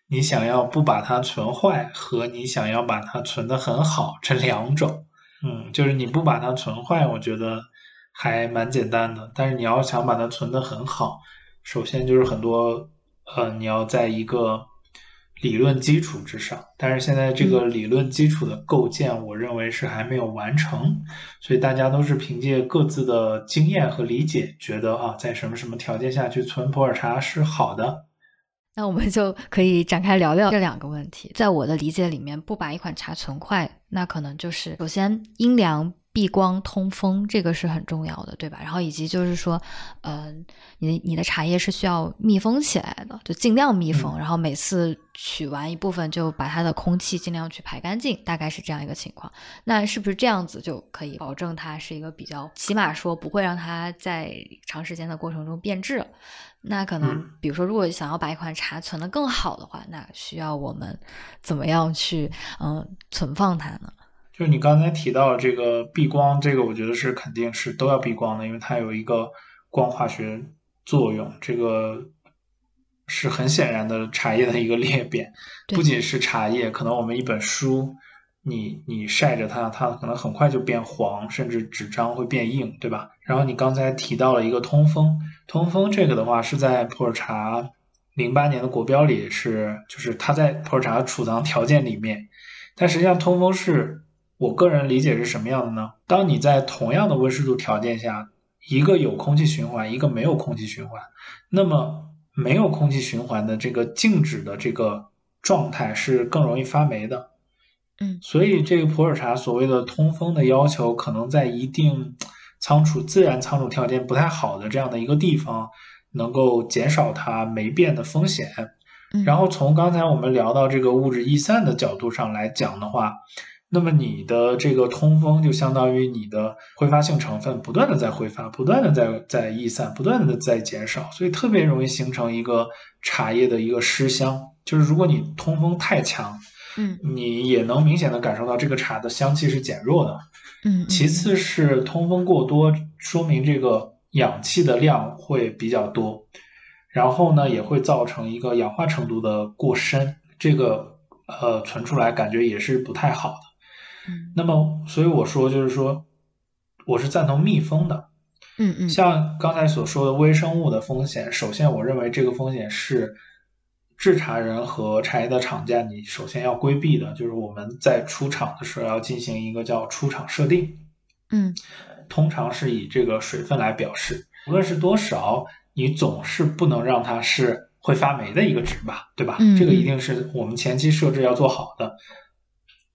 你想要不把它存坏和你想要把它存的很好这两种。嗯，就是你不把它存坏，我觉得还蛮简单的。但是你要想把它存的很好，首先就是很多呃，你要在一个。理论基础之上，但是现在这个理论基础的构建，我认为是还没有完成，所以大家都是凭借各自的经验和理解，觉得啊，在什么什么条件下去存普洱茶是好的。那我们就可以展开聊聊这两个问题。在我的理解里面，不把一款茶存坏，那可能就是首先阴凉。避光通风，这个是很重要的，对吧？然后以及就是说，呃，你的你的茶叶是需要密封起来的，就尽量密封。然后每次取完一部分，就把它的空气尽量去排干净，大概是这样一个情况。那是不是这样子就可以保证它是一个比较，起码说不会让它在长时间的过程中变质？那可能，比如说，如果想要把一款茶存得更好的话，那需要我们怎么样去嗯存放它呢？就是你刚才提到这个避光，这个我觉得是肯定是都要避光的，因为它有一个光化学作用，这个是很显然的茶叶的一个裂变。不仅是茶叶，可能我们一本书，你你晒着它，它可能很快就变黄，甚至纸张会变硬，对吧？然后你刚才提到了一个通风，通风这个的话是在普洱茶零八年的国标里是，就是它在普洱茶储藏条件里面，但实际上通风是。我个人理解是什么样的呢？当你在同样的温湿度条件下，一个有空气循环，一个没有空气循环，那么没有空气循环的这个静止的这个状态是更容易发霉的。嗯，所以这个普洱茶所谓的通风的要求，可能在一定仓储自然仓储条件不太好的这样的一个地方，能够减少它霉变的风险。然后从刚才我们聊到这个物质易散的角度上来讲的话。那么你的这个通风就相当于你的挥发性成分不断的在挥发，不断的在在逸散，不断的在减少，所以特别容易形成一个茶叶的一个湿香。就是如果你通风太强，嗯，你也能明显的感受到这个茶的香气是减弱的，嗯。其次是通风过多，说明这个氧气的量会比较多，然后呢也会造成一个氧化程度的过深，这个。呃，存出来感觉也是不太好的。嗯那么，所以我说就是说，我是赞同密封的。嗯嗯像刚才所说的微生物的风险，首先我认为这个风险是制茶人和茶叶的厂家你首先要规避的，就是我们在出厂的时候要进行一个叫出厂设定，嗯通常是以这个水分来表示，无论是多少，你总是不能让它是会发霉的一个值吧，对吧？嗯这个一定是我们前期设置要做好的。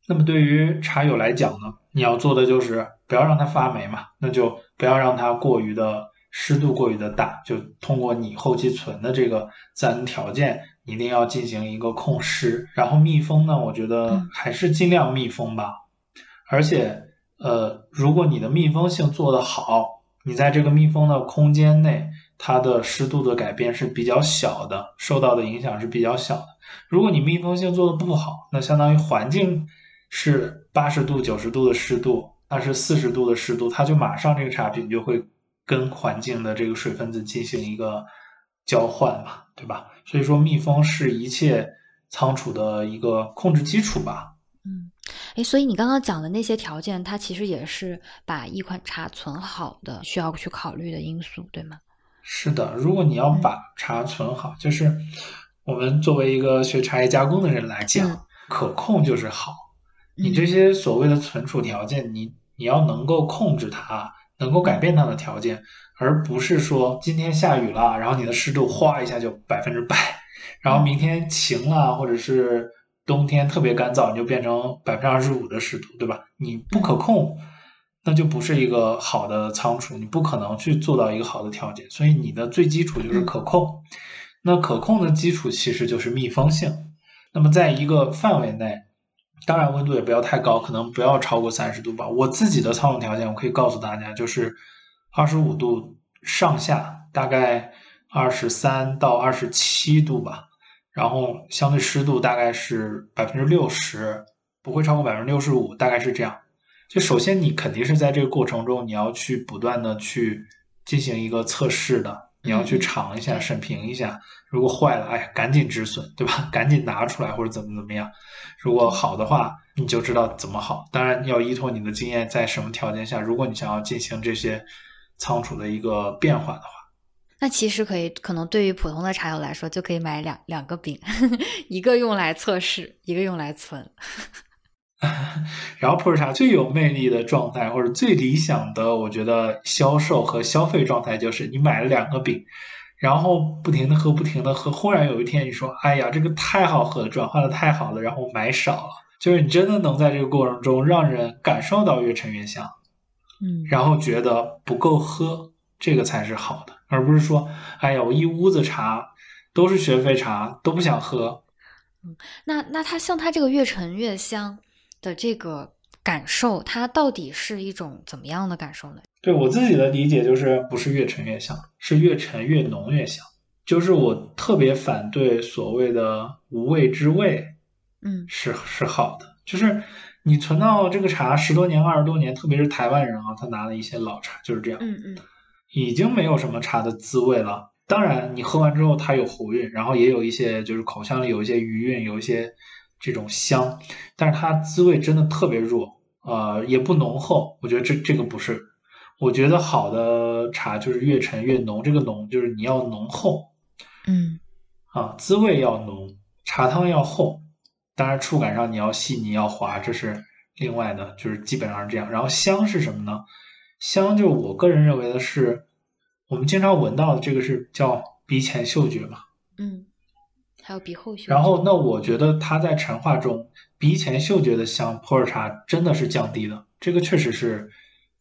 那么对于茶友来讲呢，你要做的就是不要让它发霉嘛，那就不要让它过于的湿度过于的大，就通过你后期存的这个自然条件，一定要进行一个控湿。然后密封呢，我觉得嗯还是尽量密封吧，而且呃，如果你的密封性做得好，你在这个密封的空间内，它的湿度的改变是比较小的，受到的影响是比较小的。如果你密封性做的不好，那相当于环境是八十度、九十度的湿度，它是四十度的湿度，它就马上这个茶品就会跟环境的这个水分子进行一个交换嘛，对吧？所以说密封是一切仓储的一个控制基础吧。嗯，哎，所以你刚刚讲的那些条件，它其实也是把一款茶存好的需要去考虑的因素，对吗？是的，如果你要把茶存好，就是我们作为一个学茶叶加工的人来讲，嗯可控就是好。你嗯这些所谓的存储条件，你你要能够控制它，能够改变它的条件，而不是说今天下雨了，然后你的湿度哗一下就百分之百，然后明天晴了，或者是冬天特别干燥，你就变成百分之二十五的湿度，对吧？你不可控，那就不是一个好的仓储，你不可能去做到一个好的条件。所以你的最基础就是可控。那可控的基础其实就是密封性。那么在一个范围内，当然温度也不要太高，可能不要超过三十度吧。我自己的操控条件，我可以告诉大家，就是二十五度上下，大概二十三到二十七度吧。然后相对湿度大概是百分之六十，不会超过百分之六十五，大概是这样。就首先你肯定是在这个过程中，你要去不断的去进行一个测试的，你要去嗯尝一下、审评一下。如果坏了，哎，赶紧止损，对吧？赶紧拿出来或者怎么怎么样。如果好的话，你就知道怎么好。当然要依托你的经验，在什么条件下，如果你想要进行这些仓储的一个变化的话。那其实可以，可能对于普通的茶友来说，就可以买两两个饼，一个用来测试，一个用来存。然后普洱茶最有魅力的状态，或者最理想的，我觉得销售和消费状态就是你买了两个饼，然后不停的喝，不停的喝，忽然有一天你说，哎呀，这个太好喝了，转化的太好了，然后买少了，就是你真的能在这个过程中让人感受到越陈越香，嗯。然后觉得不够喝，这个才是好的，而不是说，哎呀，我一屋子茶都是学费茶，都不想喝，那那它像它这个越陈越香的这个感受，它到底是一种怎么样的感受呢？对我自己的理解就是，不是越陈越香，是越陈越浓越香。就是我特别反对所谓的无味之味嗯是是好的，就是你存到这个茶十多年、二十多年，特别是台湾人啊，他拿的一些老茶就是这样，嗯嗯已经没有什么茶的滋味了。当然，你喝完之后它有喉韵，然后也有一些就是口腔里有一些余韵，有一些这种香，但是它滋味真的特别弱，呃，也不浓厚。我觉得这这个不是，我觉得好的茶就是越陈越浓，这个浓就是你要浓厚嗯啊，滋味要浓，茶汤要厚，当然触感上你要细腻要滑，这是另外的，就是基本上是这样。然后香是什么呢？香就我个人认为的是，我们经常闻到的这个是叫鼻前嗅觉嘛。嗯，还有鼻后嗅觉。然后，那我觉得它在陈化中，鼻前嗅觉的香，普洱茶真的是降低的。这个确实是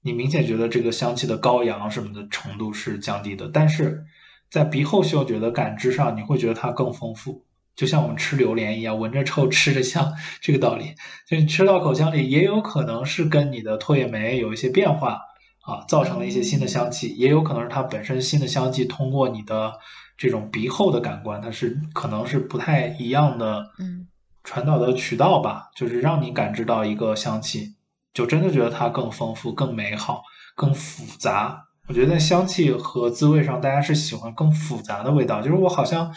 你明显觉得这个香气的高扬什么的程度是降低的，但是在鼻后嗅觉的感知上，你会觉得它更丰富。就像我们吃榴莲一样，闻着臭，吃着香，这个道理。就你吃到口腔里，也有可能是跟你的唾液酶有一些变化啊，造成了一些新的香气，也有可能是它本身新的香气通过你的这种鼻后的感官，它是可能是不太一样的嗯传导的渠道吧，就是让你感知到一个香气，就真的觉得它更丰富、更美好、更复杂。我觉得在香气和滋味上，大家是喜欢更复杂的味道，就是我好像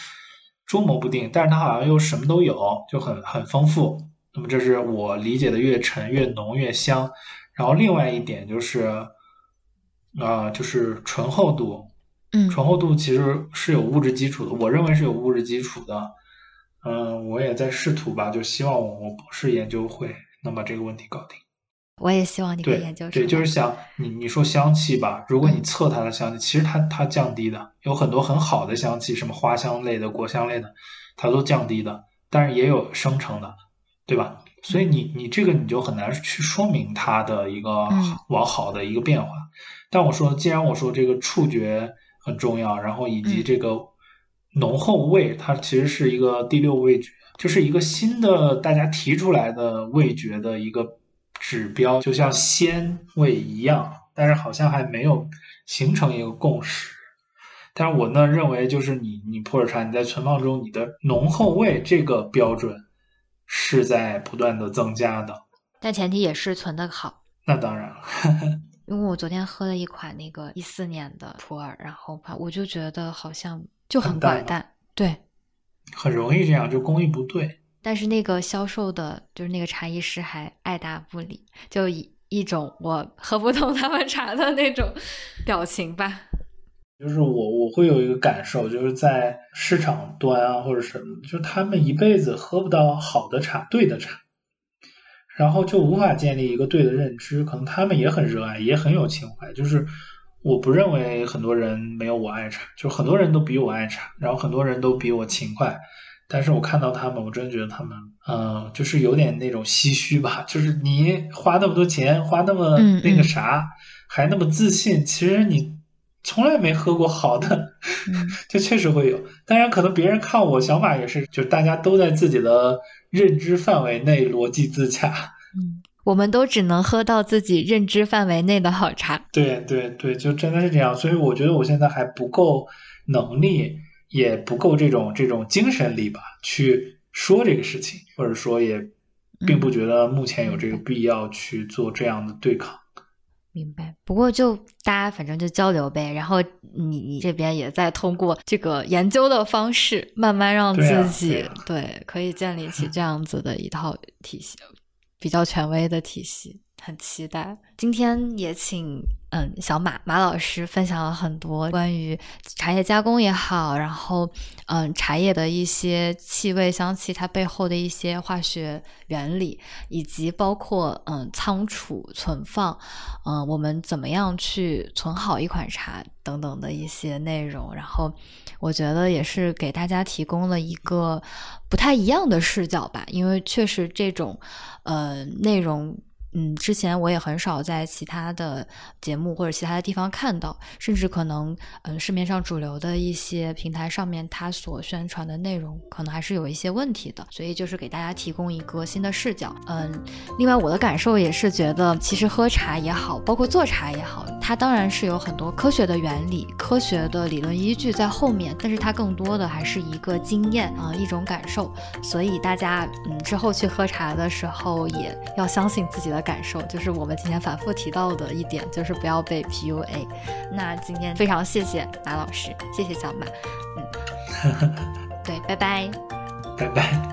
捉摸不定，但是它好像又什么都有，就很很丰富。那么这是我理解的越沉越浓越香。然后另外一点就是，啊，就是醇厚度。嗯，醇厚度其实是有物质基础的，我认为是有物质基础的。嗯，我也在试图吧，就希望我博士研究会能把这个问题搞定。我也希望你可以研究对，就是想你你说香气吧，如果你测它的香气，其实它它降低的有很多很好的香气，什么花香类的、果香类的，它都降低的，但是也有生成的，对吧？所以你你这个你就很难去说明它的一个往好的一个变化。但我说，既然我说这个触觉。很重要，然后以及这个浓厚味，它其实是一个第六味觉，就是一个新的大家提出来的味觉的一个指标，就像鲜味一样，但是好像还没有形成一个共识。但是我呢认为，就是你你普洱茶你在存放中，你的浓厚味这个标准是在不断的增加的，但前提也是存的好。那当然了。因为我昨天喝了一款那个一四年的普洱，然后我就觉得好像就很寡淡，对，很容易这样，就工艺不对。但是那个销售的，就是那个茶艺师还爱答不理，就一一种我喝不懂他们茶的那种表情吧。就是我我会有一个感受，就是在市场端啊或者什么，就他们一辈子喝不到好的茶，对的茶。然后就无法建立一个对的认知，可能他们也很热爱，也很有情怀。就是我不认为很多人没有我爱茶，就很多人都比我爱茶，然后很多人都比我勤快。但是我看到他们，我真的觉得他们，嗯，就是有点那种唏嘘吧。就是你花那么多钱，花那么那个啥，还那么自信，其实你从来没喝过好的，就确实会有。当然，可能别人看我想法也是，就大家都在自己的。认知范围内逻辑自洽，嗯，我们都只能喝到自己认知范围内的好茶。对对对，就真的是这样。所以我觉得我现在还不够能力，也不够这种这种精神力吧，去说这个事情，或者说也并不觉得目前有这个必要去做这样的对抗。明白，不过就大家反正就交流呗，然后你你这边也在通过这个研究的方式，慢慢让自己对可以建立起 这样子的一套体系，比较权威的体系。很期待，今天也请嗯小马马老师分享了很多关于茶叶加工也好，然后嗯茶叶的一些气味香气，它背后的一些化学原理，以及包括嗯仓储存放，嗯我们怎么样去存好一款茶等等的一些内容，然后我觉得也是给大家提供了一个不太一样的视角吧，因为确实这种呃内容。嗯，之前我也很少在其他的节目或者其他的地方看到，甚至可能，嗯，市面上主流的一些平台上面，它所宣传的内容可能还是有一些问题的，所以就是给大家提供一个新的视角。嗯，另外我的感受也是觉得，其实喝茶也好，包括做茶也好，它当然是有很多科学的原理、科学的理论依据在后面，但是它更多的还是一个经验啊，一种感受。所以大家，嗯，之后去喝茶的时候，也要相信自己的。感受就是我们今天反复提到的一点，就是不要被 PUA。那今天非常谢谢马老师，谢谢小马，嗯，对，拜拜，拜拜。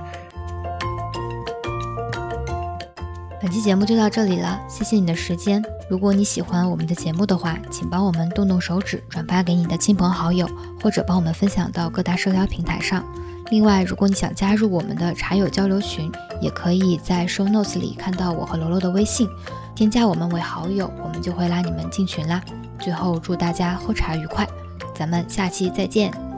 本期节目就到这里了，谢谢你的时间。如果你喜欢我们的节目的话，请帮我们动动手指，转发给你的亲朋好友，或者帮我们分享到各大社交平台上。另外，如果你想加入我们的茶友交流群，也可以在 show notes 里看到我和罗罗的微信，添加我们为好友，我们就会拉你们进群啦。最后，祝大家喝茶愉快，咱们下期再见。